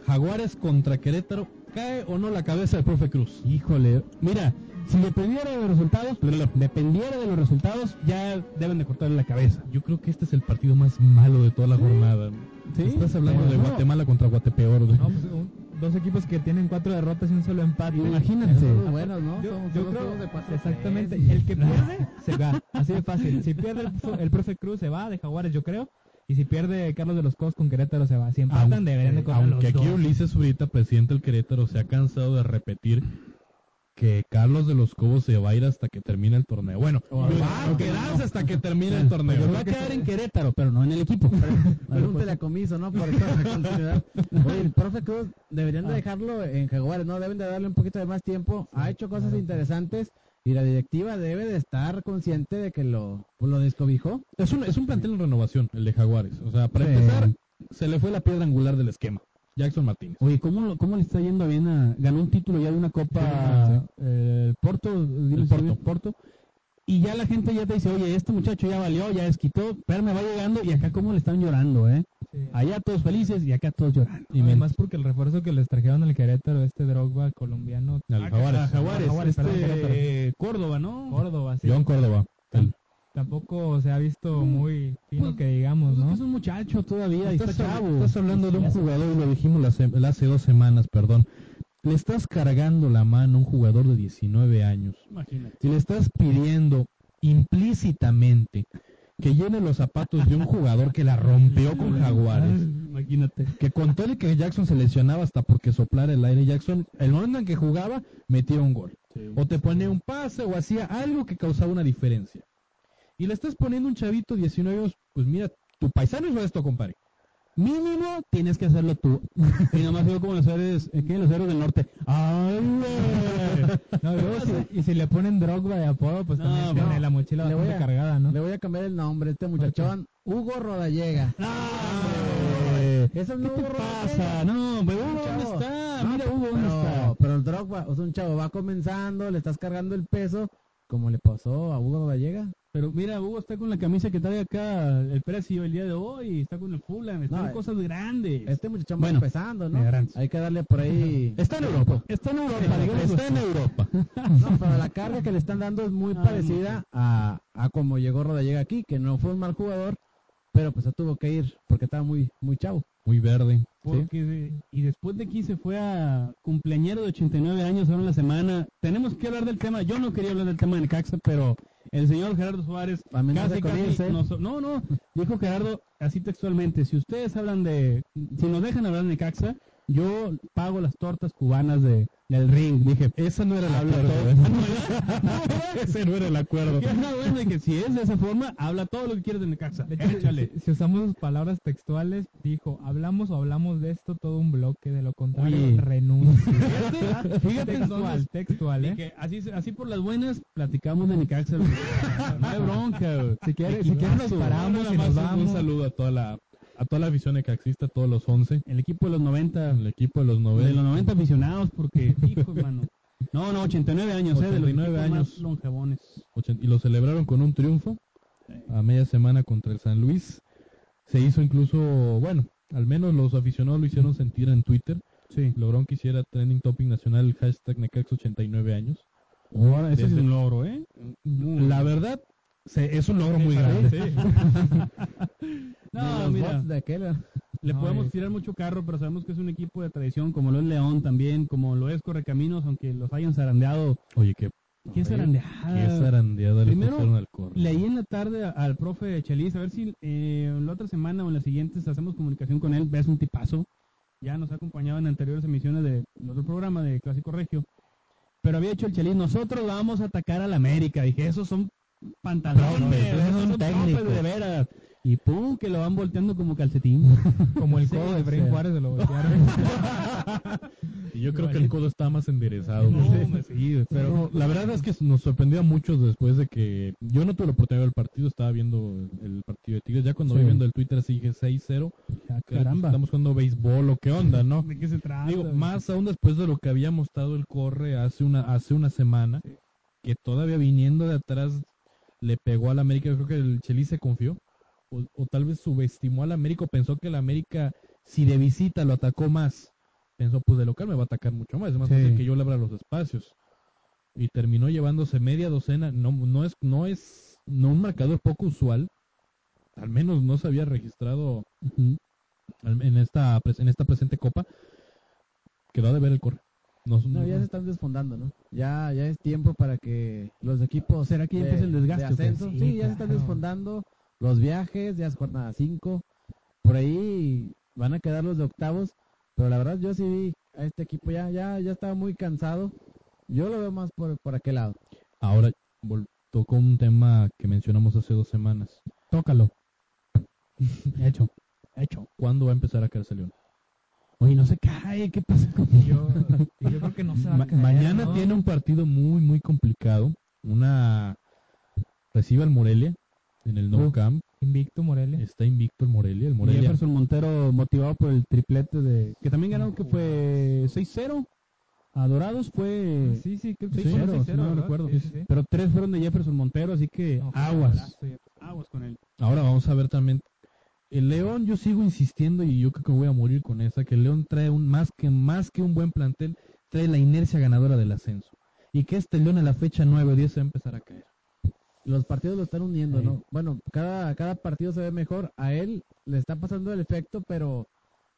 [SPEAKER 3] Jaguares contra Querétaro. ¿Cae o no la cabeza del profe Cruz?
[SPEAKER 2] Híjole, mira, si dependiera de los resultados, dependiera de los resultados, ya deben de cortarle la cabeza.
[SPEAKER 3] Yo creo que este es el partido más malo de toda la jornada.
[SPEAKER 2] Sí.
[SPEAKER 3] Estás hablando
[SPEAKER 2] Pero
[SPEAKER 3] de
[SPEAKER 2] no.
[SPEAKER 3] Guatemala contra Guatepeor. güey.
[SPEAKER 4] No, pues, un- dos equipos que tienen cuatro derrotas y un solo empate.
[SPEAKER 2] Imagínate.
[SPEAKER 5] Son muy buenos, ¿no?
[SPEAKER 4] Yo, creo
[SPEAKER 5] juegos de cuatro
[SPEAKER 4] exactamente
[SPEAKER 5] tres.
[SPEAKER 4] el que pierde se va, [LAUGHS] así de fácil. Si pierde el, pro- el profe Cruz se va de Jaguares, yo creo, y si pierde Carlos de los Cobos con Querétaro se va. Si empatan
[SPEAKER 3] Aunque-
[SPEAKER 4] deberían de correr
[SPEAKER 3] Aunque
[SPEAKER 4] los
[SPEAKER 3] aquí
[SPEAKER 4] dos.
[SPEAKER 3] Ulises Zurita, presidente del Querétaro, se ha cansado de repetir que Carlos de los Cobos se va a ir hasta que termine el torneo. Bueno, va a quedarse hasta que termine el torneo.
[SPEAKER 2] Se va a quedar en Querétaro, pero no en el equipo.
[SPEAKER 5] Pregúntale a Comiso, ¿no? Por continuidad. Oye, el profe Cruz deberían de dejarlo en Jaguares, ¿no? Deben de darle un poquito de más tiempo. Ha hecho cosas interesantes y la directiva debe de estar consciente de que lo, pues, lo descobijó.
[SPEAKER 3] Es un, es un plantel en renovación, el de Jaguares. O sea, para
[SPEAKER 2] Sí.
[SPEAKER 3] empezar, se le fue la piedra angular del esquema. Jackson Martínez.
[SPEAKER 2] Oye, ¿cómo, ¿cómo le está yendo bien a... Ganó un título ya de una copa
[SPEAKER 3] Sí.
[SPEAKER 2] eh, Porto,
[SPEAKER 3] El Porto.
[SPEAKER 2] y ya la gente ya te dice, oye, este muchacho ya valió, ya desquitó, pero me va llegando, y acá cómo le están llorando, ¿eh?
[SPEAKER 4] Sí.
[SPEAKER 2] Allá todos felices y acá todos llorando.
[SPEAKER 4] Y más porque el refuerzo que les trajeron al Querétaro, este Drogba colombiano,
[SPEAKER 3] Al Jaguares.
[SPEAKER 2] Jaguares,
[SPEAKER 4] Jaguares,
[SPEAKER 2] este, eh, Córdoba, ¿no?
[SPEAKER 4] Córdoba, sí.
[SPEAKER 3] John Córdoba. El-
[SPEAKER 4] Tampoco se ha visto muy fino
[SPEAKER 2] Pues,
[SPEAKER 4] que digamos,
[SPEAKER 2] Pues es
[SPEAKER 4] ¿no?
[SPEAKER 2] es un muchacho todavía, y está
[SPEAKER 3] Estás,
[SPEAKER 2] chavo.
[SPEAKER 3] estás hablando de un jugador, lo dijimos la se- hace dos semanas, perdón. Le estás cargando la mano a un jugador de 19 años.
[SPEAKER 2] Imagínate.
[SPEAKER 3] Si le estás pidiendo implícitamente que llene los zapatos de un jugador que la rompió con Jaguares,
[SPEAKER 2] Imagínate.
[SPEAKER 3] que con todo y que Jackson se lesionaba hasta porque soplara el aire, Jackson, el momento en que jugaba, metía un gol. O te ponía un pase o hacía algo que causaba una diferencia. Y le estás poniendo un chavito 19 años, pues mira, tu paisano hizo esto, compadre.
[SPEAKER 2] Mínimo tienes que hacerlo tú. [LAUGHS] y nomás digo como los héroes, ¿qué? Los héroes del norte.
[SPEAKER 4] No, y, luego [LAUGHS] si, y si le ponen Drogba de apodo, pues
[SPEAKER 2] No,
[SPEAKER 4] también
[SPEAKER 2] no.
[SPEAKER 4] tiene la mochila
[SPEAKER 5] Le voy a-
[SPEAKER 4] cargada, ¿no?
[SPEAKER 5] Le voy a cambiar el nombre, este muchachón, Hugo Rodallega.
[SPEAKER 2] ¡Ay!
[SPEAKER 5] ¿Eso es
[SPEAKER 2] ¿Qué te pasa? No, pero Hugo, ¿dónde está?
[SPEAKER 5] No,
[SPEAKER 2] Mira, Hugo, ¿dónde
[SPEAKER 5] pero,
[SPEAKER 2] está?
[SPEAKER 5] pero el Drogba, o sea, un chavo va comenzando, le estás cargando el peso, como le pasó a Hugo Rodallega.
[SPEAKER 2] Pero mira, Hugo está con la camisa que trae acá el precio el día de hoy, está con el Fulham, está
[SPEAKER 5] No,
[SPEAKER 2] en
[SPEAKER 5] eh,
[SPEAKER 2] cosas grandes.
[SPEAKER 5] Este muchachón
[SPEAKER 2] Bueno,
[SPEAKER 5] va empezando, ¿no?
[SPEAKER 2] harán.
[SPEAKER 5] Hay que darle por ahí. [LAUGHS]
[SPEAKER 2] Está en Europa, está en Europa.
[SPEAKER 3] Está en Europa. [LAUGHS]
[SPEAKER 5] No, pero la carga que le están dando es muy
[SPEAKER 2] Ah,
[SPEAKER 5] parecida a, a como llegó Rodallega aquí, que no fue un mal jugador, pero pues se tuvo que ir porque estaba muy, muy chavo.
[SPEAKER 3] Muy verde.
[SPEAKER 2] Porque, y después de aquí se fue a cumpleañero de 89 años ahora en la semana. Tenemos que hablar del tema. Yo no quería hablar del tema de Necaxa, pero el señor Gerardo Suárez casi, casi nos- no, no, dijo Gerardo así textualmente, si ustedes hablan de, si nos dejan hablar de Necaxa, yo pago las tortas cubanas de, del ring. Dije, [LAUGHS] [LAUGHS]
[SPEAKER 3] Ese no era el acuerdo.
[SPEAKER 2] ¿no.
[SPEAKER 3] Ese no era el acuerdo.
[SPEAKER 2] Bueno, que si es de esa forma, habla todo lo que quieres de Necaxa. Échale.
[SPEAKER 4] si, si usamos sus palabras textuales, dijo, hablamos o hablamos de esto todo un bloque, de lo contrario,
[SPEAKER 2] Oye.
[SPEAKER 4] renuncio. [LAUGHS]
[SPEAKER 2] Fíjate, fíjate
[SPEAKER 4] textual,
[SPEAKER 2] entonces,
[SPEAKER 4] textual, ¿eh?
[SPEAKER 2] Dije, así, así por las buenas, platicamos de Necaxa. no hay bronca.
[SPEAKER 4] Si quieres, si quieres nos paramos y nos vamos.
[SPEAKER 3] Un saludo a toda la a toda la afición que existe, a todos los 11,
[SPEAKER 2] El equipo de los 90,
[SPEAKER 3] el equipo de los
[SPEAKER 2] de
[SPEAKER 3] 90.
[SPEAKER 2] los 90 aficionados, porque, hijo, hermano. No, no, 89 años, ¿eh? De los
[SPEAKER 3] 89
[SPEAKER 2] equipos más
[SPEAKER 3] años.
[SPEAKER 2] longevones.
[SPEAKER 3] y lo celebraron con un triunfo a media semana contra el San Luis. Se hizo incluso, bueno, al menos los aficionados lo hicieron sentir en Twitter.
[SPEAKER 2] Sí.
[SPEAKER 3] Lograron que hiciera trending topic nacional el hashtag Necax 89 años.
[SPEAKER 2] Ahora, eso es un logro, ¿eh?
[SPEAKER 3] La verdad, se- es un logro muy grande. [LAUGHS]
[SPEAKER 2] No,
[SPEAKER 5] los
[SPEAKER 2] mira,
[SPEAKER 5] bots de aquel.
[SPEAKER 2] le
[SPEAKER 4] No,
[SPEAKER 2] podemos
[SPEAKER 4] es-
[SPEAKER 2] tirar mucho carro, pero sabemos que es un equipo de tradición, como lo es León también, como lo es Correcaminos, aunque los hayan zarandeado.
[SPEAKER 3] Oye, qué,
[SPEAKER 2] ¿Qué zarandeada?
[SPEAKER 3] qué zarandeada le
[SPEAKER 2] Primero,
[SPEAKER 3] corro.
[SPEAKER 2] Leí en la tarde al profe Chelis, a ver si eh, la otra semana o en las siguientes hacemos comunicación con él. Es un tipazo. Ya nos ha acompañado en anteriores emisiones de otro programa de Clásico Regio. Pero había hecho el Chelis, nosotros vamos a atacar al América. Dije, esos son pantalones,
[SPEAKER 3] son técnicos.
[SPEAKER 2] de veras. Y pum, que lo van volteando como calcetín. [LAUGHS]
[SPEAKER 4] Como el
[SPEAKER 5] Sí,
[SPEAKER 4] codo de
[SPEAKER 5] sea.
[SPEAKER 4] Juárez se lo voltearon. [LAUGHS]
[SPEAKER 3] Y yo creo que el codo está más enderezado.
[SPEAKER 2] No,
[SPEAKER 3] Pero no, la verdad es que nos sorprendió a muchos después de que yo no tuve la oportunidad de ver el partido, estaba viendo el partido de Tigres. Ya cuando
[SPEAKER 2] Sí.
[SPEAKER 3] vi viendo el Twitter así dije 6-0.
[SPEAKER 2] Ah, caramba.
[SPEAKER 3] Estamos jugando béisbol o qué onda, ¿no?
[SPEAKER 2] ¿De qué se trata?
[SPEAKER 3] Digo, más aún después de lo que había mostrado el corre hace una hace una semana, que todavía viniendo de atrás le pegó al América. Yo creo que el Chelis se confió. O, o tal vez subestimó al América pensó que el América, si de visita lo atacó más, pensó, pues de local me va a atacar mucho más. Es más
[SPEAKER 2] Sí.
[SPEAKER 3] fácil que yo le abra los espacios. Y terminó llevándose media docena. No, no es, no es, no un marcador poco usual. Al menos no se había registrado en esta, en esta presente copa. Quedó de ver el corre. No,
[SPEAKER 5] No, ya se están desfondando, ¿no? Ya, ya es tiempo para que los equipos
[SPEAKER 2] ¿Será que ya empieza el desgaste
[SPEAKER 5] de ascenso, sí,
[SPEAKER 4] Sí,
[SPEAKER 5] ya se están desfondando los viajes, ya es jornada 5, por ahí van a quedar los de octavos, pero la verdad yo sí vi a este equipo ya, ya, ya estaba muy cansado, yo lo veo más por, por aquel lado.
[SPEAKER 3] Ahora tocó un tema que mencionamos hace dos semanas.
[SPEAKER 2] Tócalo. [LAUGHS] Hecho. Hecho.
[SPEAKER 3] ¿Cuándo va a empezar a caerse León?
[SPEAKER 2] Oye, no se cae, ¿qué pasa con
[SPEAKER 4] yo, yo creo que no se va a
[SPEAKER 3] Ma-
[SPEAKER 4] caer,
[SPEAKER 3] mañana
[SPEAKER 4] ¿no?
[SPEAKER 3] tiene un partido muy, muy complicado. Una recibe al Morelia en el
[SPEAKER 4] Uf.
[SPEAKER 3] Camp.
[SPEAKER 4] Invicto Morelia.
[SPEAKER 3] Está invicto el Morelia. El
[SPEAKER 2] Y
[SPEAKER 3] Morelia.
[SPEAKER 2] Jefferson Montero motivado por el triplete de... Que también ganaron que fue 6-0. A Dorados fue...
[SPEAKER 4] Sí, sí, creo que
[SPEAKER 2] Sí,
[SPEAKER 4] sí,
[SPEAKER 2] cero,
[SPEAKER 4] 6-0,
[SPEAKER 2] si no
[SPEAKER 4] ¿verdad?
[SPEAKER 2] recuerdo.
[SPEAKER 4] Sí, sí, sí.
[SPEAKER 2] Pero tres fueron de Jefferson Montero, así que
[SPEAKER 4] No,
[SPEAKER 2] aguas. Aguas con él.
[SPEAKER 3] Ahora vamos a ver también. El León, yo sigo insistiendo y yo creo que voy a morir con esa, que el León trae un más que más que un buen plantel, trae la inercia ganadora del ascenso. Y que este León a la fecha 9 o 10 se va a empezar a caer.
[SPEAKER 5] Los partidos lo están uniendo,
[SPEAKER 3] Sí.
[SPEAKER 5] ¿no? Bueno, cada, cada partido se ve mejor, a él le está pasando el efecto, pero,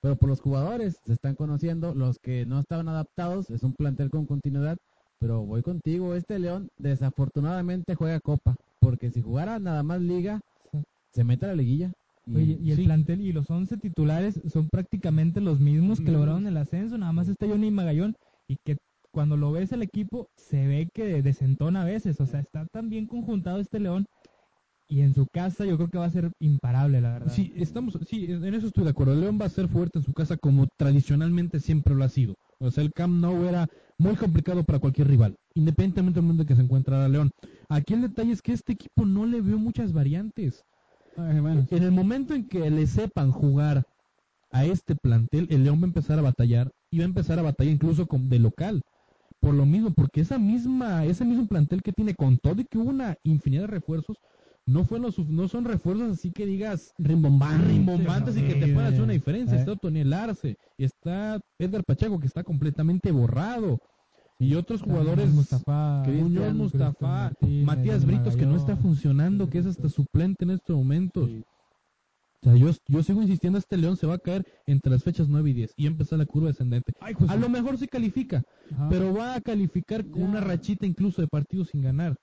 [SPEAKER 5] pero por los jugadores se están conociendo, los que no estaban adaptados, es un plantel con continuidad, pero voy contigo, este León desafortunadamente juega Copa, porque si jugara nada más Liga, se mete a la liguilla. Y,
[SPEAKER 4] Oye, y el
[SPEAKER 3] sí.
[SPEAKER 4] plantel y los 11 titulares son prácticamente los mismos que lograron el ascenso, nada más está Johnny Magallón y que cuando lo ves el equipo se ve que desentona a veces, o sea, está tan bien conjuntado este León y en su casa yo creo que va a ser imparable, la verdad.
[SPEAKER 3] Sí, estamos, sí, en eso estoy de acuerdo. El León va a ser fuerte en su casa como tradicionalmente siempre lo ha sido. O sea, el Camp Nou era muy complicado para cualquier rival, independientemente del mundo en que se encuentra León. Aquí el detalle es que este equipo no le veo muchas variantes.
[SPEAKER 2] Ay, bueno,
[SPEAKER 3] En el momento en que le sepan jugar a este plantel, el León va a empezar a batallar y va a empezar a batallar incluso con, de local. Por lo mismo, porque esa misma, ese mismo plantel que tiene con todo y que hubo una infinidad de refuerzos, no fue los, no son refuerzos así que digas
[SPEAKER 2] rimbombantes.
[SPEAKER 3] rimbombantes y que te puedan hacer una
[SPEAKER 2] eh.
[SPEAKER 3] diferencia. Está Otoniel Arce, está Edgar Pacheco que está completamente borrado. Y otros jugadores,
[SPEAKER 4] Mustafa,
[SPEAKER 3] Muñoz Mustafa,
[SPEAKER 4] Martínez,
[SPEAKER 3] Matías Britos que no está funcionando, que es hasta suplente en estos momentos.
[SPEAKER 2] Sí.
[SPEAKER 3] O sea, yo, yo sigo insistiendo, este León se va a caer entre las fechas 9 y 10 y empezar la curva descendente.
[SPEAKER 2] Ay, pues,
[SPEAKER 3] A lo mejor sí califica,
[SPEAKER 2] ajá.
[SPEAKER 3] pero va a calificar con una rachita incluso de partidos sin ganar.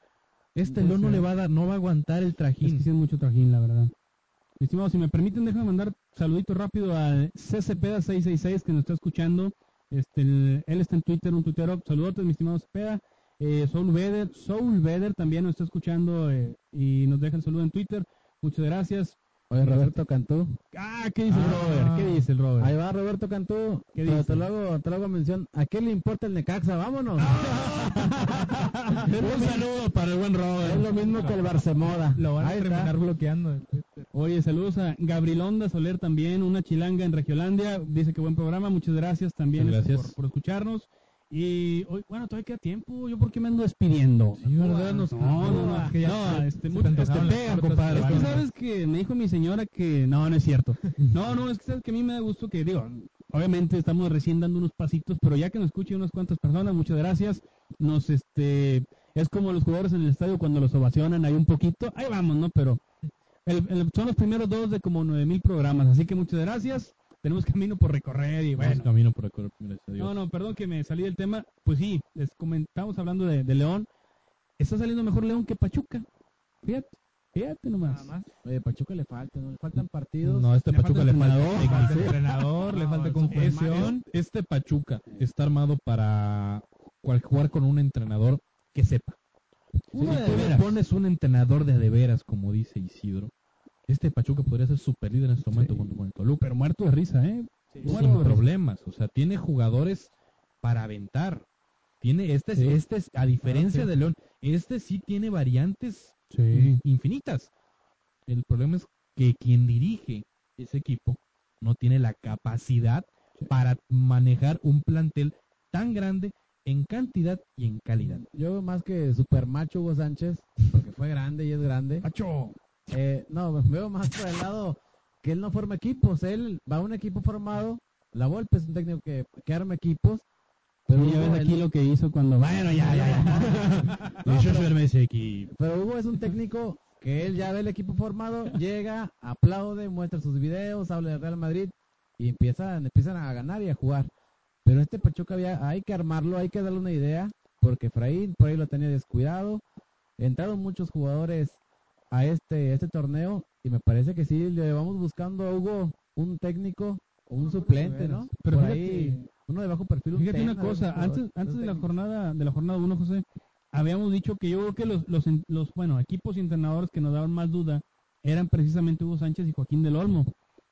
[SPEAKER 3] Este León no le va a dar, no va a aguantar el
[SPEAKER 2] Es
[SPEAKER 3] trajín.
[SPEAKER 2] que sí es mucho trajín, la verdad. Mi estimado, si me permiten, déjame mandar saludito rápido al CCPeda666 que nos está escuchando. Este, el- él está en Twitter, un tuitero. Saludotes, mi estimado Cepeda. Eh, Soul Beder, Soul Beder también nos está escuchando eh, y nos deja el saludo en Twitter. Muchas gracias.
[SPEAKER 5] Oye, Roberto Cantú.
[SPEAKER 2] Ah, ¿qué dice
[SPEAKER 4] Ah.
[SPEAKER 2] el Robert? ¿Qué dice el Robert?
[SPEAKER 5] Ahí va Roberto Cantú.
[SPEAKER 2] ¿Qué dice?
[SPEAKER 5] te lo hago, te lo hago mención. ¿A qué le importa el Necaxa? Vámonos. [LAUGHS]
[SPEAKER 2] un saludo para el buen
[SPEAKER 5] es
[SPEAKER 2] Robert.
[SPEAKER 5] lo mismo que el Barcemoda.
[SPEAKER 4] Lo van a
[SPEAKER 5] Ahí está.
[SPEAKER 4] terminar bloqueando. de Twitter.
[SPEAKER 2] Oye, saludos a Gabrilonda Soler también, una chilanga en Regiolandia. Dice que buen programa, muchas gracias también este,
[SPEAKER 3] gracias.
[SPEAKER 2] Por, por escucharnos. Y hoy, bueno, todavía queda tiempo. ¿Yo por qué me ando despidiendo?
[SPEAKER 3] Sí, ¿verdad? Nos-
[SPEAKER 2] No, no, no.
[SPEAKER 4] Es que ya
[SPEAKER 2] no, este, mucho- este,
[SPEAKER 4] tortas
[SPEAKER 2] compadre. Es que sabes que me dijo mi señora que no, no es cierto. No, no, es que sabes que a mí me da gusto que, digo, obviamente estamos recién dando unos pasitos, pero ya que nos escuchen unas cuantas personas, muchas gracias. Nos, este, es como los jugadores en el estadio cuando los ovacionan ahí un poquito. Ahí vamos, ¿no? Pero el- el- son los primeros dos de como nueve mil programas, así que muchas gracias. Tenemos camino por recorrer y bueno.
[SPEAKER 3] camino por acá, gracias a Dios.
[SPEAKER 2] No, no, perdón que me salí del tema. Pues sí, les comentamos hablando de, de León. Está saliendo mejor León que Pachuca. Fíjate, fíjate nomás.
[SPEAKER 4] Nada más.
[SPEAKER 5] Oye, Pachuca le falta, ¿no? Le faltan partidos.
[SPEAKER 3] No, este
[SPEAKER 2] Le
[SPEAKER 3] Pachuca
[SPEAKER 2] falta
[SPEAKER 3] le falta
[SPEAKER 2] entrenador.
[SPEAKER 4] Le falta
[SPEAKER 3] técnico.
[SPEAKER 4] entrenador, le falta conjunción.
[SPEAKER 3] Este Pachuca está armado para cual- jugar con un entrenador que sepa.
[SPEAKER 2] Uno
[SPEAKER 3] si
[SPEAKER 2] de
[SPEAKER 3] tú le
[SPEAKER 2] veras.
[SPEAKER 3] pones un entrenador de a de veras, como dice Isidro, este Pachuca podría ser super líder en este momento
[SPEAKER 2] Sí.
[SPEAKER 3] junto con el Toluca.
[SPEAKER 2] Pero muerto de risa, ¿eh?
[SPEAKER 3] sin
[SPEAKER 2] Muerto
[SPEAKER 3] problemas. O sea, tiene jugadores para aventar. Tiene, este, es-
[SPEAKER 2] Sí.
[SPEAKER 3] este es, a diferencia
[SPEAKER 2] sí.
[SPEAKER 3] de León, este sí tiene variantes infinitas. El problema es que quien dirige ese equipo no tiene la capacidad para manejar un plantel tan grande en cantidad y en calidad.
[SPEAKER 5] Yo más que super macho Hugo Sánchez, porque fue grande y es grande.
[SPEAKER 2] Pacho.
[SPEAKER 5] Eh, no, veo más por el lado que él no forma equipos. Él va a un equipo formado. La Volpe es un técnico que, que arma equipos. Pero
[SPEAKER 2] ya ves
[SPEAKER 5] él-
[SPEAKER 2] aquí lo que hizo cuando... Bueno, ya, ya, ya.
[SPEAKER 5] No, pero-
[SPEAKER 3] ese equipo.
[SPEAKER 5] Pero Hugo es un técnico que él ya ve el equipo formado, llega, aplaude, muestra sus videos, habla del Real Madrid y empiezan, empiezan a ganar y a jugar. Pero este Pachuca había, hay que armarlo, hay que darle una idea, porque Efraín por ahí lo tenía descuidado. Entraron muchos jugadores a este, este torneo y me parece que sí, le vamos buscando a Hugo un técnico o un suplente, ¿no?
[SPEAKER 2] Pero
[SPEAKER 5] por
[SPEAKER 2] fíjate-
[SPEAKER 5] ahí, uno de bajo perfil. un
[SPEAKER 2] Fíjate una cosa, antes, antes de la jornada de la jornada 1, José, habíamos dicho que yo creo que los, los, los bueno, equipos y entrenadores que nos daban más duda eran precisamente Hugo Sánchez y Joaquín del Olmo.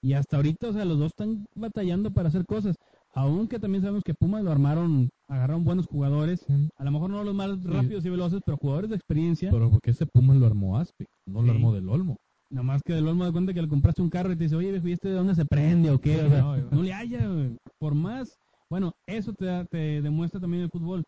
[SPEAKER 2] Y hasta ahorita, o sea, los dos están batallando para hacer cosas. Aunque también sabemos que Pumas lo armaron, agarraron buenos jugadores, a lo mejor no los más rápidos y veloces, pero jugadores de experiencia.
[SPEAKER 3] Pero porque ese Pumas lo armó Aspe, no lo
[SPEAKER 2] Sí.
[SPEAKER 3] armó del Olmo.
[SPEAKER 2] Nomás que del Olmo de cuenta que le compraste un carro y te dice, oye, viejo, ¿y este de dónde se prende o qué? O sea,
[SPEAKER 4] No,
[SPEAKER 2] no le haya. Por más, bueno, eso te, da- te demuestra también el fútbol.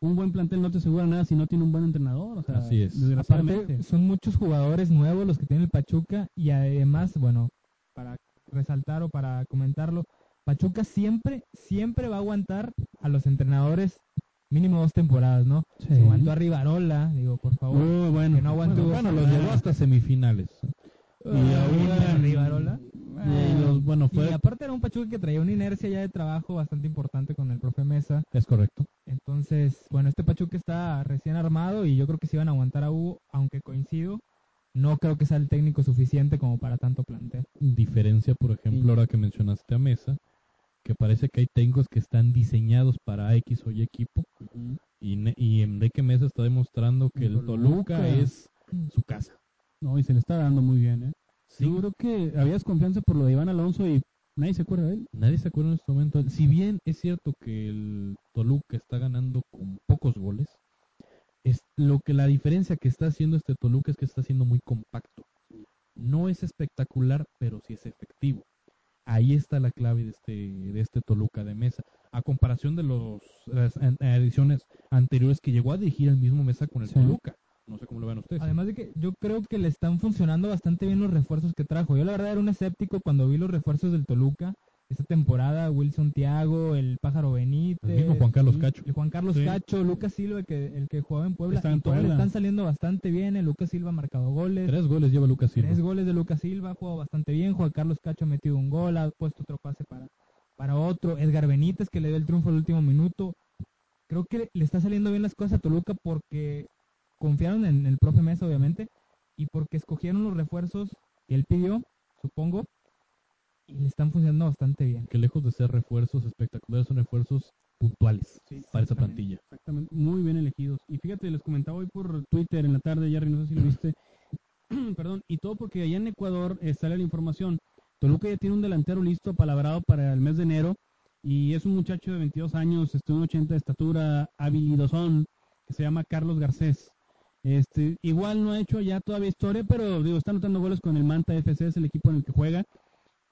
[SPEAKER 2] Un buen plantel no te asegura nada si no tiene un buen entrenador. O sea,
[SPEAKER 3] Así es.
[SPEAKER 2] Desgraciadamente.
[SPEAKER 4] Aparte, son muchos jugadores nuevos los que tiene el Pachuca y además, bueno, para resaltar o para comentarlo, Pachuca siempre, siempre va a aguantar a los entrenadores mínimo dos temporadas, ¿no?
[SPEAKER 2] Sí.
[SPEAKER 4] Se aguantó a Rivarola, digo, por favor.
[SPEAKER 2] Muy bueno.
[SPEAKER 4] que no aguante Hugo
[SPEAKER 3] Bueno, los llevó hasta semifinales.
[SPEAKER 4] Y
[SPEAKER 2] Ah,
[SPEAKER 4] Rivarola.
[SPEAKER 3] Y los- bueno, fue,
[SPEAKER 4] Y aparte era un Pachuca que traía una inercia ya de trabajo bastante importante con el profe Mesa.
[SPEAKER 3] es correcto.
[SPEAKER 4] Entonces, bueno, este Pachuca está recién armado y yo creo que se iban a aguantar a Hugo, aunque coincido, no creo que sea el técnico suficiente como para tanto plantel.
[SPEAKER 3] Diferencia, por ejemplo,
[SPEAKER 2] Sí.
[SPEAKER 3] ahora que mencionaste a Mesa, que parece que hay técnicos que están diseñados para X o Y equipo. Y, Ne- y Enrique Mesa está demostrando que el
[SPEAKER 2] Toluca.
[SPEAKER 3] Toluca es su casa.
[SPEAKER 2] No, y se le está dando muy bien, ¿eh?
[SPEAKER 3] Sí.
[SPEAKER 2] Yo creo que habías confianza por lo de Iván Alonso y nadie se acuerda de él.
[SPEAKER 3] Nadie se acuerda en este momento. Si bien es cierto que el Toluca está ganando con pocos goles, es lo que la diferencia que está haciendo este Toluca es que está siendo muy compacto. No es espectacular, pero sí es efectivo. Ahí está la clave de este, de este Toluca de Mesa. A comparación de los, las ediciones anteriores que llegó a dirigir el mismo Mesa con el
[SPEAKER 2] Sí.
[SPEAKER 3] Toluca. No sé cómo lo ven ustedes.
[SPEAKER 4] Además de que yo creo que le están funcionando bastante bien los refuerzos que trajo. Yo la verdad era un escéptico cuando vi los refuerzos del Toluca esta temporada, Wilson Tiago, el Pájaro Benítez,
[SPEAKER 3] El mismo Juan Carlos Cacho.
[SPEAKER 4] el Juan Carlos
[SPEAKER 2] Sí.
[SPEAKER 4] Cacho, Lucas Silva, el que, el que jugaba en Puebla,
[SPEAKER 2] en
[SPEAKER 4] y todos le están saliendo bastante bien. El Lucas Silva ha marcado goles.
[SPEAKER 3] Tres goles lleva Lucas Silva.
[SPEAKER 4] Tres goles de Lucas Silva, ha jugado bastante bien. Juan Carlos Cacho ha metido un gol, ha puesto otro pase para, para otro. Edgar Benítez, que le dio el triunfo al último minuto. Creo que le está saliendo bien las cosas a Toluca porque confiaron en el profe Mesa, obviamente, y porque escogieron los refuerzos que él pidió, supongo, y le están funcionando bastante bien.
[SPEAKER 3] Que lejos de ser refuerzos espectaculares, son refuerzos puntuales
[SPEAKER 2] Sí,
[SPEAKER 3] para esa plantilla.
[SPEAKER 2] Exactamente, muy bien elegidos. Y fíjate, les comentaba hoy por Twitter en la tarde, Jerry, no sé si lo viste. [CLEARS THROAT] Perdón, y todo porque allá en Ecuador eh, sale la información. Toluca ya tiene un delantero listo, palabrado para el mes de enero. Y es un muchacho de 22 años, este, un 80 de estatura, habilidosón, que se llama Carlos Garcés. Este, igual no ha hecho ya todavía historia, pero digo, está anotando goles con el Manta FC, es el equipo en el que juega.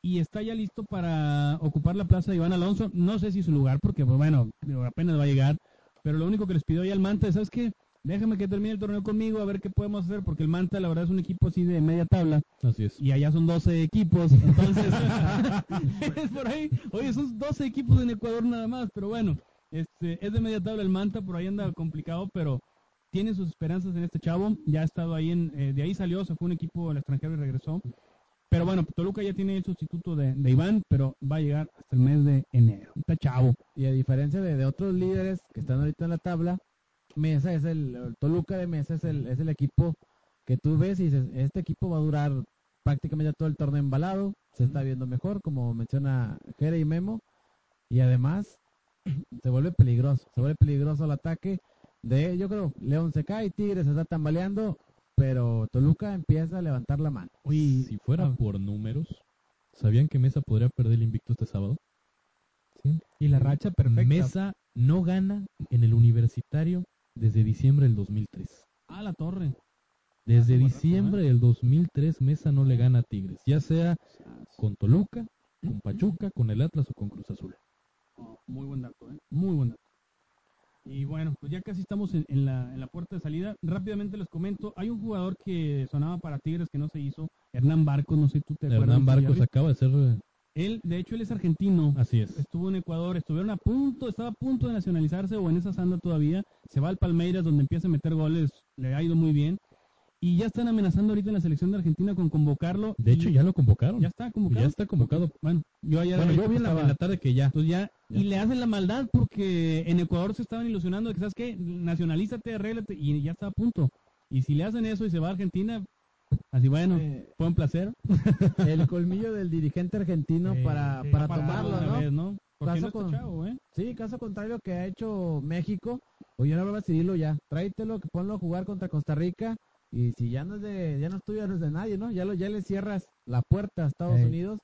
[SPEAKER 2] Y está ya listo para ocupar la plaza de Iván Alonso. No sé si su lugar, porque pues, bueno, apenas va a llegar. Pero lo único que les pidió ya el Manta es, ¿sabes qué? Déjame que termine el torneo conmigo, a ver qué podemos hacer, porque el Manta, la verdad, es un equipo así de media tabla,
[SPEAKER 3] Así es.
[SPEAKER 2] y allá son 12 equipos, entonces, [LAUGHS] es por ahí, oye, son 12 equipos en Ecuador nada más, pero bueno, este, es de media tabla el Manta, por ahí anda complicado, pero tiene sus esperanzas en este chavo, ya ha estado ahí, en, eh, de ahí salió, se fue un equipo al extranjero y regresó, pero bueno, Toluca ya tiene el sustituto de, de Iván, pero va a llegar hasta el mes de enero, está chavo.
[SPEAKER 5] Y a diferencia de, de otros líderes que están ahorita en la tabla, Mesa es el, Toluca de Mesa es el, es el equipo que tú ves y dices, este equipo va a durar prácticamente todo el torneo embalado, se está viendo mejor, como menciona Jere y Memo, y además [CLEARS THROAT] se vuelve peligroso, se vuelve peligroso el ataque de, yo creo, León se cae, Tigres se está tambaleando, pero Toluca empieza a levantar la mano.
[SPEAKER 3] Oye, si fuera por números, ¿sabían que Mesa podría perder el invicto este sábado?
[SPEAKER 4] Sí. Y la racha perfecta.
[SPEAKER 3] Mesa no gana en el universitario desde diciembre del 2003.
[SPEAKER 2] Ah, la torre.
[SPEAKER 3] Desde
[SPEAKER 2] Ah,
[SPEAKER 3] diciembre del 2003 Mesa no le gana a Tigres, ya sea con Toluca, con Pachuca, con el Atlas o con Cruz Azul.
[SPEAKER 2] Oh, muy buen dato, ¿eh? Muy buen dato. Y bueno, pues ya casi estamos en, en la, en la puerta de salida. Rápidamente les comento, hay un jugador que sonaba para Tigres que no se hizo, Hernán Barcos, no sé si tú te acuerdas.
[SPEAKER 3] Hernán Barcos acaba de ser...
[SPEAKER 2] Él, de hecho, él es argentino.
[SPEAKER 3] Así es.
[SPEAKER 2] Estuvo en Ecuador, estuvieron a punto, estaba a punto de nacionalizarse o en esa sanda todavía. Se va al Palmeiras donde empieza a meter goles, le ha ido muy bien. Y ya están amenazando ahorita en la selección de Argentina con convocarlo.
[SPEAKER 3] De hecho, ya lo convocaron.
[SPEAKER 2] ya está convocado.
[SPEAKER 3] Ya está convocado.
[SPEAKER 2] Bueno, yo ayer
[SPEAKER 3] Bueno, yo vi en la, en la tarde que ya.
[SPEAKER 2] entonces ya,
[SPEAKER 3] Ya.
[SPEAKER 2] y le hacen la maldad porque en Ecuador se estaban ilusionando de que, ¿sabes qué? Nacionalízate, arréglate, y ya está a punto. Y si le hacen eso y se va a Argentina, así bueno,
[SPEAKER 5] Eh,
[SPEAKER 2] fue un placer. [LAUGHS]
[SPEAKER 5] el colmillo del dirigente argentino para,
[SPEAKER 4] sí.
[SPEAKER 5] para
[SPEAKER 2] Para
[SPEAKER 5] tomarlo,
[SPEAKER 2] una
[SPEAKER 5] ¿no?
[SPEAKER 2] vez, ¿no?
[SPEAKER 5] Caso
[SPEAKER 2] no
[SPEAKER 5] con-
[SPEAKER 2] chavo, ¿eh?
[SPEAKER 5] Sí, caso contrario que ha hecho México. Oye, ahora va a decidirlo ya. Tráetelo, que ponlo a jugar contra Costa Rica. Y si ya no es de, ya no es tuyo, no es de nadie, ¿no? Ya lo, ya le cierras la puerta a Estados. Unidos.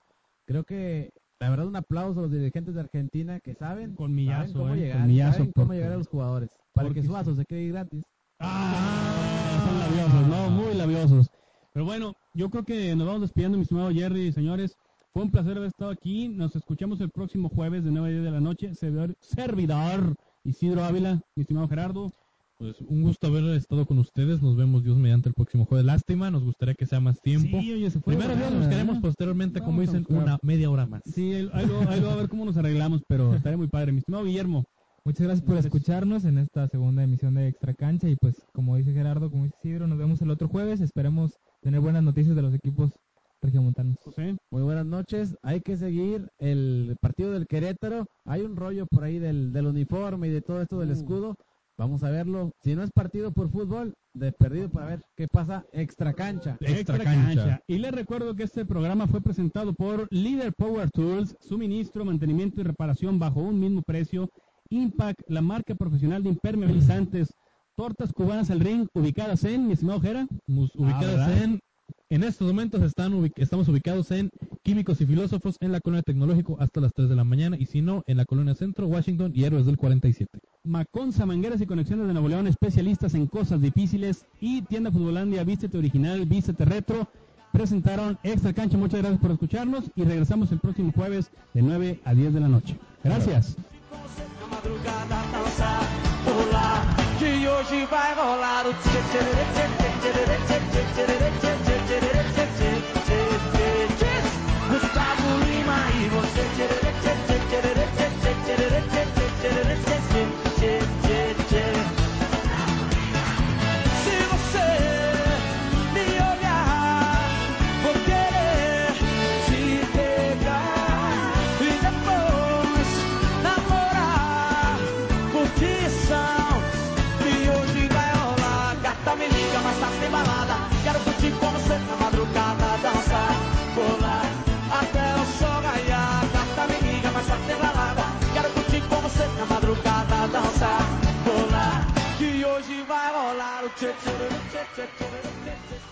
[SPEAKER 5] Creo que, la verdad, un aplauso a los dirigentes de Argentina que saben,
[SPEAKER 2] Colmillazo,
[SPEAKER 5] saben cómo
[SPEAKER 2] ¿eh?
[SPEAKER 5] llegar,
[SPEAKER 2] Colmillazo,
[SPEAKER 5] saben cómo llegar a los jugadores. Para
[SPEAKER 2] porque
[SPEAKER 5] que
[SPEAKER 2] sí.
[SPEAKER 5] Suazo se quede gratis.
[SPEAKER 2] Ah, son labiosos, ¿no? Muy labiosos. Pero bueno, yo creo que nos vamos despidiendo, mi estimado Jerry, señores. Fue un placer haber estado aquí. Nos escuchamos el próximo jueves de 9 a 10 de la noche. Servidor, servidor Isidro Ávila, mi estimado Gerardo.
[SPEAKER 3] Pues un gusto haber estado con ustedes. Nos vemos Dios mediante el próximo jueves. Lástima, nos gustaría que sea más tiempo.
[SPEAKER 2] Sí, oye, se fue
[SPEAKER 3] Primero Dios,
[SPEAKER 2] volando,
[SPEAKER 3] buscaremos
[SPEAKER 2] ¿verdad?
[SPEAKER 3] posteriormente, como
[SPEAKER 2] Vamos
[SPEAKER 3] dicen, una media hora más.
[SPEAKER 2] Sí, ahí ahí lo, ahí lo va a ver cómo nos arreglamos, pero estaré muy padre. Mi estimado Guillermo.
[SPEAKER 4] Muchas gracias por escucharnos en esta segunda emisión de Extra Cancha y pues como dice Gerardo, como dice Isidro, nos vemos el otro jueves. Esperemos tener buenas noticias de los equipos regiomontanos.
[SPEAKER 2] José.
[SPEAKER 5] Muy buenas noches. Hay que seguir el partido del Querétaro. Hay un rollo por ahí del, del uniforme y de todo esto del
[SPEAKER 2] Uh.
[SPEAKER 5] escudo. Vamos a verlo. Si no es partido por fútbol, de perdido para ver qué pasa extra cancha.
[SPEAKER 3] Extra cancha.
[SPEAKER 2] Y les recuerdo que este programa fue presentado por Leader Power Tools, suministro, mantenimiento y reparación bajo un mismo precio. Impact, la marca profesional de impermeabilizantes. Tortas cubanas al ring, ubicadas en, mi estimado Jera.
[SPEAKER 3] Mus- ubicadas en en estos momentos están ubic- estamos ubicados en Químicos y Filósofos en la colonia Tecnológico hasta las 3 de la mañana y si no en la colonia Centro, Washington y Héroes del 47.
[SPEAKER 2] Maconza, mangueras y conexiones de Nuevo León, especialistas en cosas difíciles. Y tienda Futbolandia, vístete original, vístete retro. Presentaron Extra Cancha. Muchas gracias por escucharnos y regresamos el próximo jueves de 9 a 10 de la noche. Gracias.
[SPEAKER 6] Que hoje vai rolar o tchê tchê tchê tchê tchê tchê tchê tchê tchê tchê Gustavo Lima e você tchê tchê tchê tchê dançar, rolar, que hoje vai rolar o tchê tchê tchê tchê tchê tchê tchê tchê